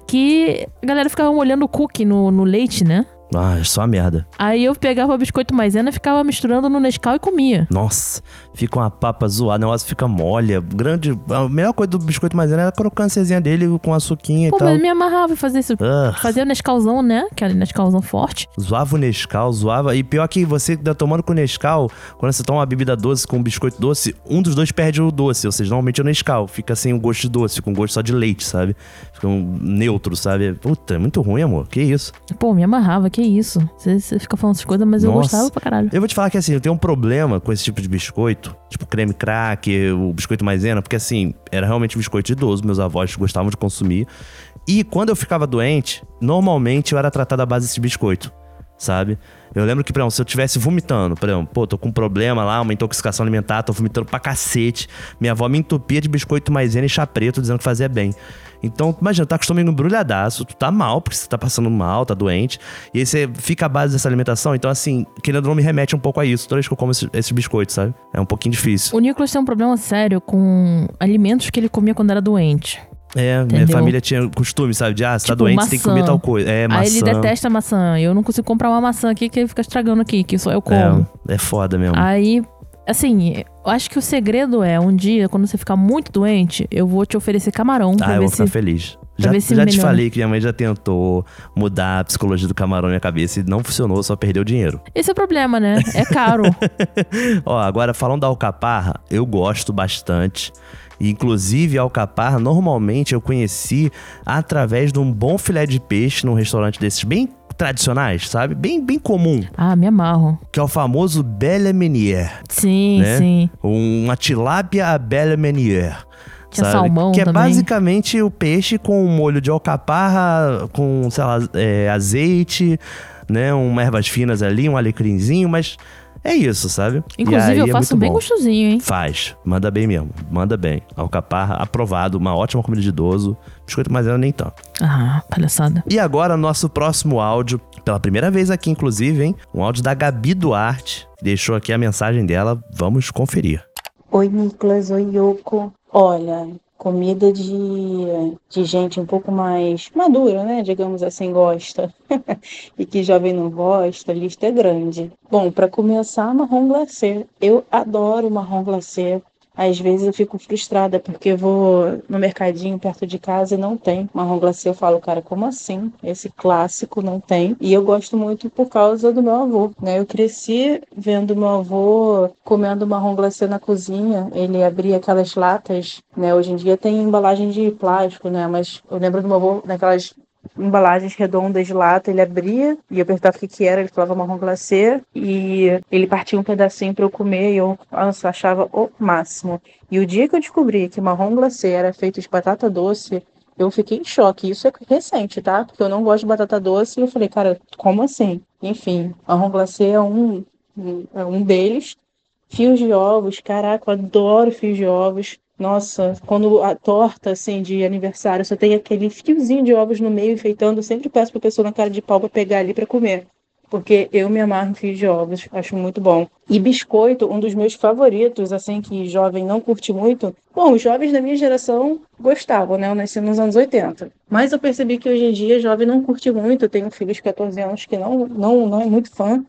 Que a galera ficava molhando o cookie no, no leite, né? Ah, é só merda. Aí eu pegava biscoito maisena, ficava misturando no Nescau e comia. Nossa, fica uma papa zoada, o negócio fica mole. Grande. A melhor coisa do biscoito maisena era a crocânciazinha dele com açuquinha Pô, e tal. mas me amarrava em fazer isso. Ah, Fazia o Nescauzão, né? Aquele Nescauzão forte. zoava o Nescau, zoava. E pior que você tá tomando com o Nescau, quando você toma uma bebida doce com um biscoito doce, um dos dois perde o doce. Ou seja, normalmente é o Nescau. Fica sem o gosto de doce, com gosto só de leite, sabe? Fica um neutro, sabe? Puta, é muito ruim, amor. Que isso? Pô, me amarrava, que isso. Você, fica falando essas coisas, mas eu Nossa. gostava pra caralho. Eu vou te falar que assim, eu tenho um problema com esse tipo de biscoito, tipo creme crack, o biscoito maisena, porque assim, era realmente biscoito idoso, meus avós gostavam de consumir. E quando eu ficava doente, normalmente eu era tratado à base desse biscoito, sabe? Eu lembro que, por exemplo, se eu estivesse vomitando, por exemplo, pô, tô com um problema lá, uma intoxicação alimentar, tô vomitando pra cacete, minha avó me entupia de biscoito maisena e chá preto, dizendo que fazia bem. Então, imagina, tá acostumado embrulhadaço, tu tá mal, porque você tá passando mal, tá doente, e aí você fica à base dessa alimentação. Então, assim, querendo ou não, me remete um pouco a isso, toda vez que eu como esses esse biscoitos, sabe? É um pouquinho difícil. O Nicolas tem um problema sério com alimentos que ele comia quando era doente. É, minha Entendeu? família tinha costume, sabe? De, ah, você tá Tipo, doente, você tem que comer maçã. tal coisa. É, maçã. Aí ele detesta maçã. Eu não consigo comprar uma maçã aqui que ele fica estragando aqui, que só eu como. É, é foda mesmo. Aí, assim, eu acho que o segredo é, um dia, quando você ficar muito doente, eu vou te oferecer camarão pra Ah, eu vou ficar se. feliz. Já, já te falei que minha mãe já tentou mudar a psicologia do camarão na minha cabeça e não funcionou, só perdeu dinheiro. Esse é o problema, né? É caro. [laughs] Ó, agora falando da alcaparra, eu gosto bastante. Inclusive, a alcaparra, normalmente eu conheci através de um bom filé de peixe num restaurante desses bem tradicionais, sabe? Bem, bem comum, ah, me amarro. que é o famoso Belle Meunier. Sim, Né? sim. Uma tilápia à Belle Meunier. Tinha sabe? salmão Que é também. basicamente o peixe com um molho de alcaparra, com, sei lá, é, azeite, né? Umas ervas finas ali, um alecrinzinho, mas é isso, sabe? Inclusive, eu é faço muito bem bom. gostosinho, hein? Faz, manda bem mesmo, manda bem. Alcaparra, aprovado, uma ótima comida de idoso. Biscoito maisena nem tanto. Ah, palhaçada. E agora, nosso próximo áudio, pela primeira vez aqui, inclusive, hein? Um áudio da Gabi Duarte. Deixou aqui a mensagem dela, vamos conferir. Oi, Nicolas. Oi, Yoko. Olha, comida de, de gente um pouco mais madura, né? Digamos assim, gosta. [laughs] e que jovem não gosta, a lista é grande. Bom, para começar, marrom glacê. Eu adoro marrom glacê. Às vezes eu fico frustrada porque eu vou no mercadinho perto de casa e não tem marrom glacê. Eu falo, cara, como assim? Esse clássico não tem. E eu gosto muito por causa do meu avô, né? Eu cresci vendo meu avô comendo marrom glacê na cozinha. Ele abria aquelas latas, né? Hoje em dia tem embalagem de plástico, né? Mas eu lembro do meu avô naquelas embalagens redondas de lata, ele abria e eu perguntava o que que era, ele falava marrom glacê e ele partia um pedacinho para eu comer e eu nossa, achava o máximo. E o dia que eu descobri que marrom glacê era feito de batata doce, eu fiquei em choque. Isso é recente, tá? Porque eu não gosto de batata doce e eu falei, cara, como assim? Enfim, marrom glacê é um, é um deles. Fios de ovos, caraca, eu adoro fios de ovos. Nossa, quando a torta, assim, de aniversário, só tem aquele fiozinho de ovos no meio enfeitando, eu sempre peço pra pessoa na cara de pau pra pegar ali pra comer. Porque eu me amarro em fios de ovos, acho muito bom. E biscoito, um dos meus favoritos, assim, que jovem não curte muito. Bom, os jovens da minha geração gostavam, né? Eu nasci nos anos 80. Mas eu percebi que hoje em dia jovem não curte muito. Eu tenho um filho de 14 anos que não, não, não é muito fã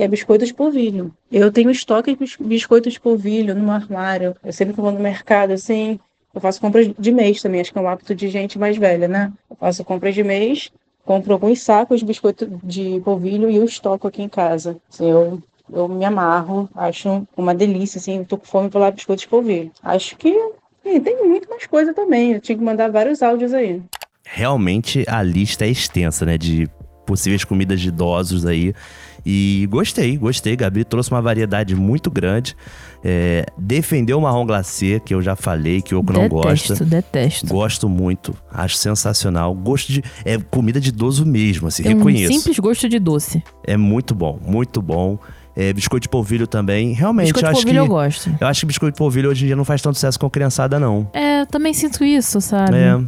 que é biscoito de polvilho. Eu tenho estoque de bis- biscoito de polvilho no armário. Eu sempre vou no mercado, assim, eu faço compras de mês também, acho que é um hábito de gente mais velha, né? Eu faço compras de mês, compro alguns sacos de biscoito de polvilho e eu estoco aqui em casa. Assim, eu, eu me amarro, acho uma delícia, assim, tô com fome pela biscoito de polvilho. Acho que ih, tem muito mais coisa também, eu tinha que mandar vários áudios aí. Realmente a lista é extensa, né? De possíveis comidas de idosos aí. E gostei, gostei. Gabi trouxe uma variedade muito grande. É, defendeu o marrom glacê, que eu já falei, que o Yoko não detesto, gosta. detesto. Gosto muito, acho sensacional. Gosto de. É comida de idoso mesmo, assim, um reconheço. simples gosto de doce. É muito bom, muito bom. É, biscoito de polvilho também. Realmente, Biscoito eu de acho polvilho que. eu gosto. Eu acho que biscoito de polvilho hoje em dia não faz tanto sucesso com a criançada, não. É, eu também sinto isso, sabe? É,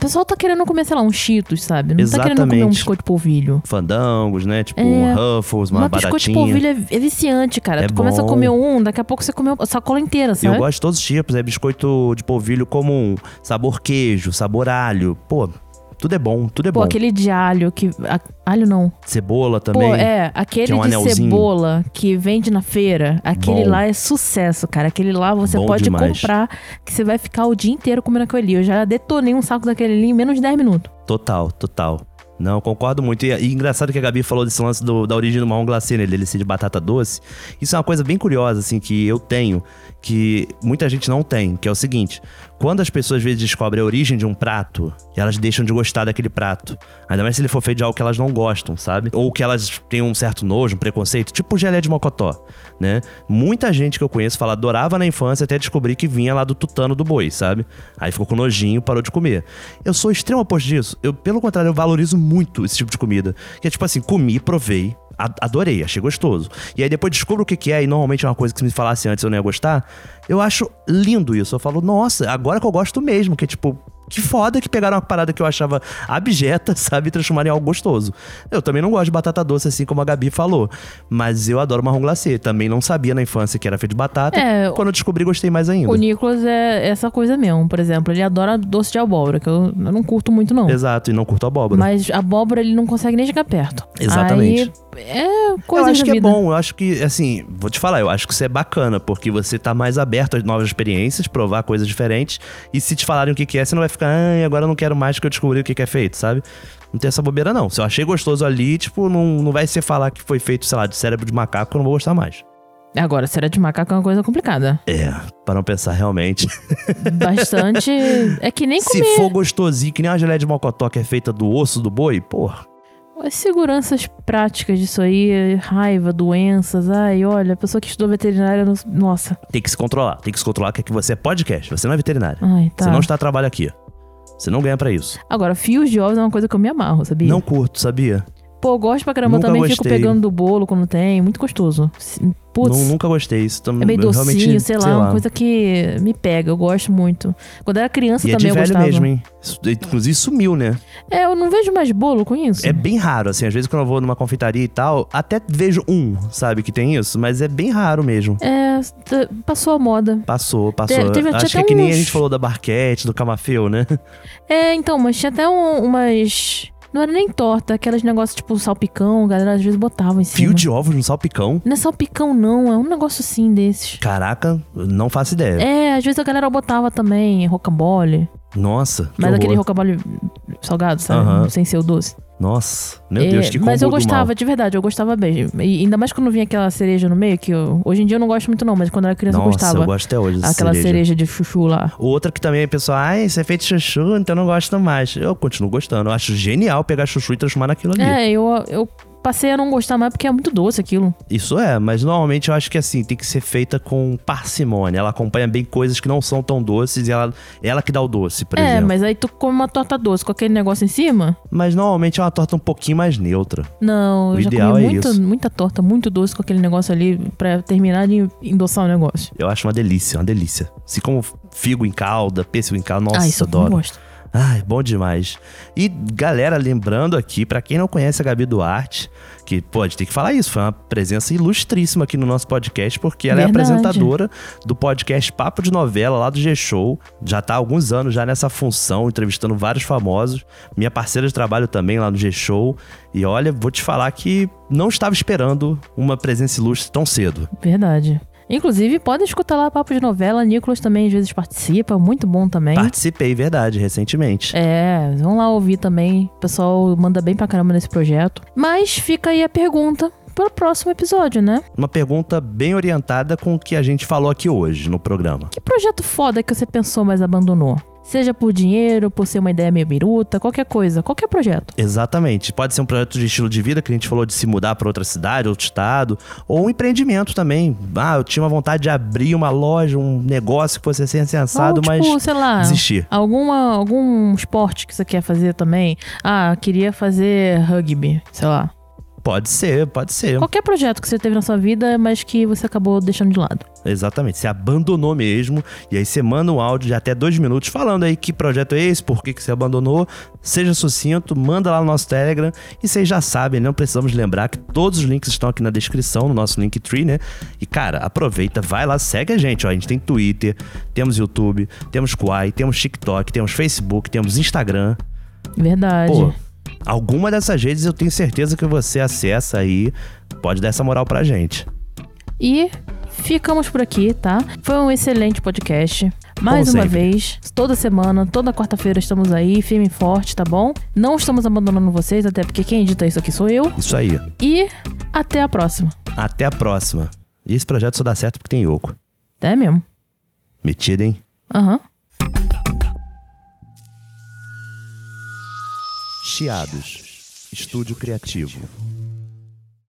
O pessoal tá querendo comer, sei lá, um Cheetos, sabe? Não tá querendo comer um Exatamente. biscoito de polvilho. fandangos, né? Tipo, É. um Ruffles, uma Mas biscoito de polvilho é, é viciante, cara. É tu começa a bom. comer um, daqui a pouco você comeu a sacola inteira, sabe? Eu gosto de todos os tipos. É biscoito de polvilho comum, sabor queijo, sabor alho. Pô, Tudo é bom, tudo é Pô, bom. aquele de alho que. a- alho não. Cebola também. Pô, é, aquele é um de anelzinho. cebola que vende na feira, aquele Bom. lá é sucesso, cara. Aquele lá você Bom pode demais. comprar, que você vai ficar o dia inteiro comendo aquele ali. Eu já detonei um saco daquele ali em menos de 10 minutos. Total, total. Não, concordo muito. E, e engraçado que a Gabi falou desse lance do- da origem do marrom glacê, né? Dele ser de batata doce. Isso é uma coisa bem curiosa, assim, que eu tenho, que muita gente não tem, que é o seguinte. Quando as pessoas às vezes descobrem a origem de um prato, elas deixam de gostar daquele prato. Ainda mais se ele for feito de algo que elas não gostam, sabe? Ou que elas têm um certo nojo, um preconceito, tipo gelé de mocotó, né? Muita gente que eu conheço fala, adorava na infância até descobrir que vinha lá do tutano do boi, sabe? Aí ficou com nojinho, parou de comer. Eu sou extremo oposto disso. Eu, pelo contrário, eu valorizo muito esse tipo de comida. Que é tipo assim, comi, provei, adorei, achei gostoso. E aí depois descubro o que, que é, e normalmente é uma coisa que se me falasse antes eu não ia gostar. Eu acho lindo isso. Eu falo, nossa, agora que eu gosto mesmo, que é tipo. Que foda que pegaram uma parada que eu achava abjeta, [laughs] sabe, e transformaram em algo gostoso. Eu também não gosto de batata doce, assim como a Gabi falou. Mas eu adoro marrom glacê. Também não sabia na infância que era feito de batata. É, Quando eu descobri, gostei mais ainda. O Nicolas é essa coisa mesmo, por exemplo. Ele adora doce de abóbora, que eu, eu não curto muito, não. Exato, e não curto abóbora. Mas abóbora ele não consegue nem chegar perto. Exatamente. Aí, é coisa eu acho que vida. é bom, eu acho que, assim, vou te falar, eu acho que isso é bacana, porque você tá mais aberto a novas experiências, provar coisas diferentes, e se te falarem o que que é, você não vai ficar, ah, agora eu não quero mais que eu descobri o que que é feito, sabe? Não tem essa bobeira, não. Se eu achei gostoso ali, tipo, não, não vai ser falar que foi feito, sei lá, de cérebro de macaco, que eu não vou gostar mais. Agora, cera de macaco é uma coisa complicada. É, para não pensar realmente. [laughs] Bastante. é que nem Se comer. for gostosinho, que nem uma geleia de mocotó que é feita do osso do boi, porra. As seguranças práticas disso aí, raiva, doenças. Ai, olha, a pessoa que estudou veterinária, nossa. Tem que se controlar. Tem que se controlar que aqui você é podcast, você não é veterinário. Ai, tá. Você não está a trabalho aqui. Você não ganha pra isso. Agora, fios de ovos é uma coisa que eu me amarro, sabia? Não curto, sabia? Pô, eu gosto pra caramba. Eu Nunca também fico gostei. pegando do bolo quando tem. Muito gostoso. Putz. Não- nunca gostei. Isso tam- É meio eu docinho, realmente, sei lá, uma coisa que me pega, eu gosto muito. Quando eu era criança E é também de eu velho gostava. mesmo, hein? Isso- Inclusive sumiu, né? É, eu não vejo mais bolo com isso. É bem raro, assim. Às vezes quando eu vou numa confeitaria e tal, até vejo um, sabe, que tem isso. Mas é bem raro mesmo. É, passou a moda. Passou, passou. Te- teve- Acho que é que nem a uns- gente falou da Barquete, do Camafeu, né? É, então, mas tinha até um- umas. Não era nem torta, aqueles negócios tipo salpicão, a galera às vezes botava em cima. Fio de ovos no salpicão. Não é salpicão, não, é um negócio assim desses. Caraca, não faço ideia. É, às vezes a galera botava também rocambole. Nossa, Mas aquele horror. rocambole salgado, sabe? Aham. Sem ser o doce. Nossa, meu É, Deus, que combo Mas eu gostava, de verdade, eu gostava bem. E ainda mais quando vinha aquela cereja no meio, que eu- hoje em dia eu não gosto muito não, mas quando eu era criança eu Nossa, gostava. eu gosto até hoje Aquela cereja. de chuchu lá. Outra que também é pessoal, ah, isso é feito de chuchu, então eu não gosto mais. Eu continuo gostando. Eu acho genial pegar chuchu e transformar naquilo ali. É, eu, eu passei a não gostar mais porque é muito doce aquilo. Isso é, mas normalmente eu acho que assim, tem que ser feita com parcimônia. Ela acompanha bem coisas que não são tão doces e ela, ela que dá o doce, por é, exemplo. mas aí tu come uma torta doce com aquele negócio em cima? Mas normalmente é uma torta um pouquinho mais neutra. Não, O eu já ideal comi é muito, isso. muita torta, muito doce com aquele negócio ali pra terminar de endossar o negócio. Eu acho uma delícia, uma delícia. Assim como figo em calda, pêssego em calda, nossa, ah, isso eu adoro. não gosto. Ai, bom demais. E galera, lembrando aqui, pra quem não conhece a Gabi Duarte, que pode ter que falar isso, foi uma presença ilustríssima aqui no nosso podcast, porque ela Verdade. é apresentadora do podcast Papo de Novela lá do G-Show. Já tá há alguns anos já nessa função, entrevistando vários famosos. Minha parceira de trabalho também lá no G-Show. E olha, vou te falar que não estava esperando uma presença ilustre tão cedo. Verdade. Inclusive, podem escutar lá Papo de Novela. Nicolas também às vezes participa, muito bom também. Participei, verdade, recentemente. É, vão lá ouvir também. O pessoal manda bem pra caramba nesse projeto. Mas fica aí a pergunta para o próximo episódio, né? Uma pergunta bem orientada com o que a gente falou aqui hoje no programa. Que projeto foda que você pensou, mas abandonou? Seja por dinheiro, por ser uma ideia meio biruta, qualquer coisa, qualquer projeto. Exatamente. Pode ser um projeto de estilo de vida, que a gente falou de se mudar para outra cidade, outro estado, ou um empreendimento também. Ah, eu tinha uma vontade de abrir uma loja, um negócio que fosse assim, Ou, tipo, mas sei lá, desistir. alguma, algum esporte que você quer fazer também. Ah, queria fazer rugby, sei lá. Pode ser, pode ser. Qualquer projeto que você teve na sua vida, mas que você acabou deixando de lado. Exatamente. Você abandonou mesmo, e aí você manda um áudio de até dois minutos falando aí que projeto é esse, por que, que você abandonou. Seja sucinto, manda lá no nosso Telegram. E vocês já sabem, não precisamos lembrar que todos os links estão aqui na descrição, no nosso Linktree, né? E cara, aproveita, vai lá, segue a gente. Ó. A gente tem Twitter, temos YouTube, temos Quai, temos TikTok, temos Facebook, temos Instagram. Verdade. Pô, alguma dessas redes eu tenho certeza que você acessa aí. Pode dar essa moral pra gente. E ficamos por aqui, tá? Foi um excelente podcast. Mais Como uma sempre. vez, toda semana, toda quarta-feira estamos aí, firme e forte, tá bom? Não estamos abandonando vocês, até porque quem edita isso aqui sou eu. Isso aí. E até a próxima. Até a próxima. E esse projeto só dá certo porque tem Yoko. É mesmo? Metido, hein? Aham. Chiados. Estúdio Criativo.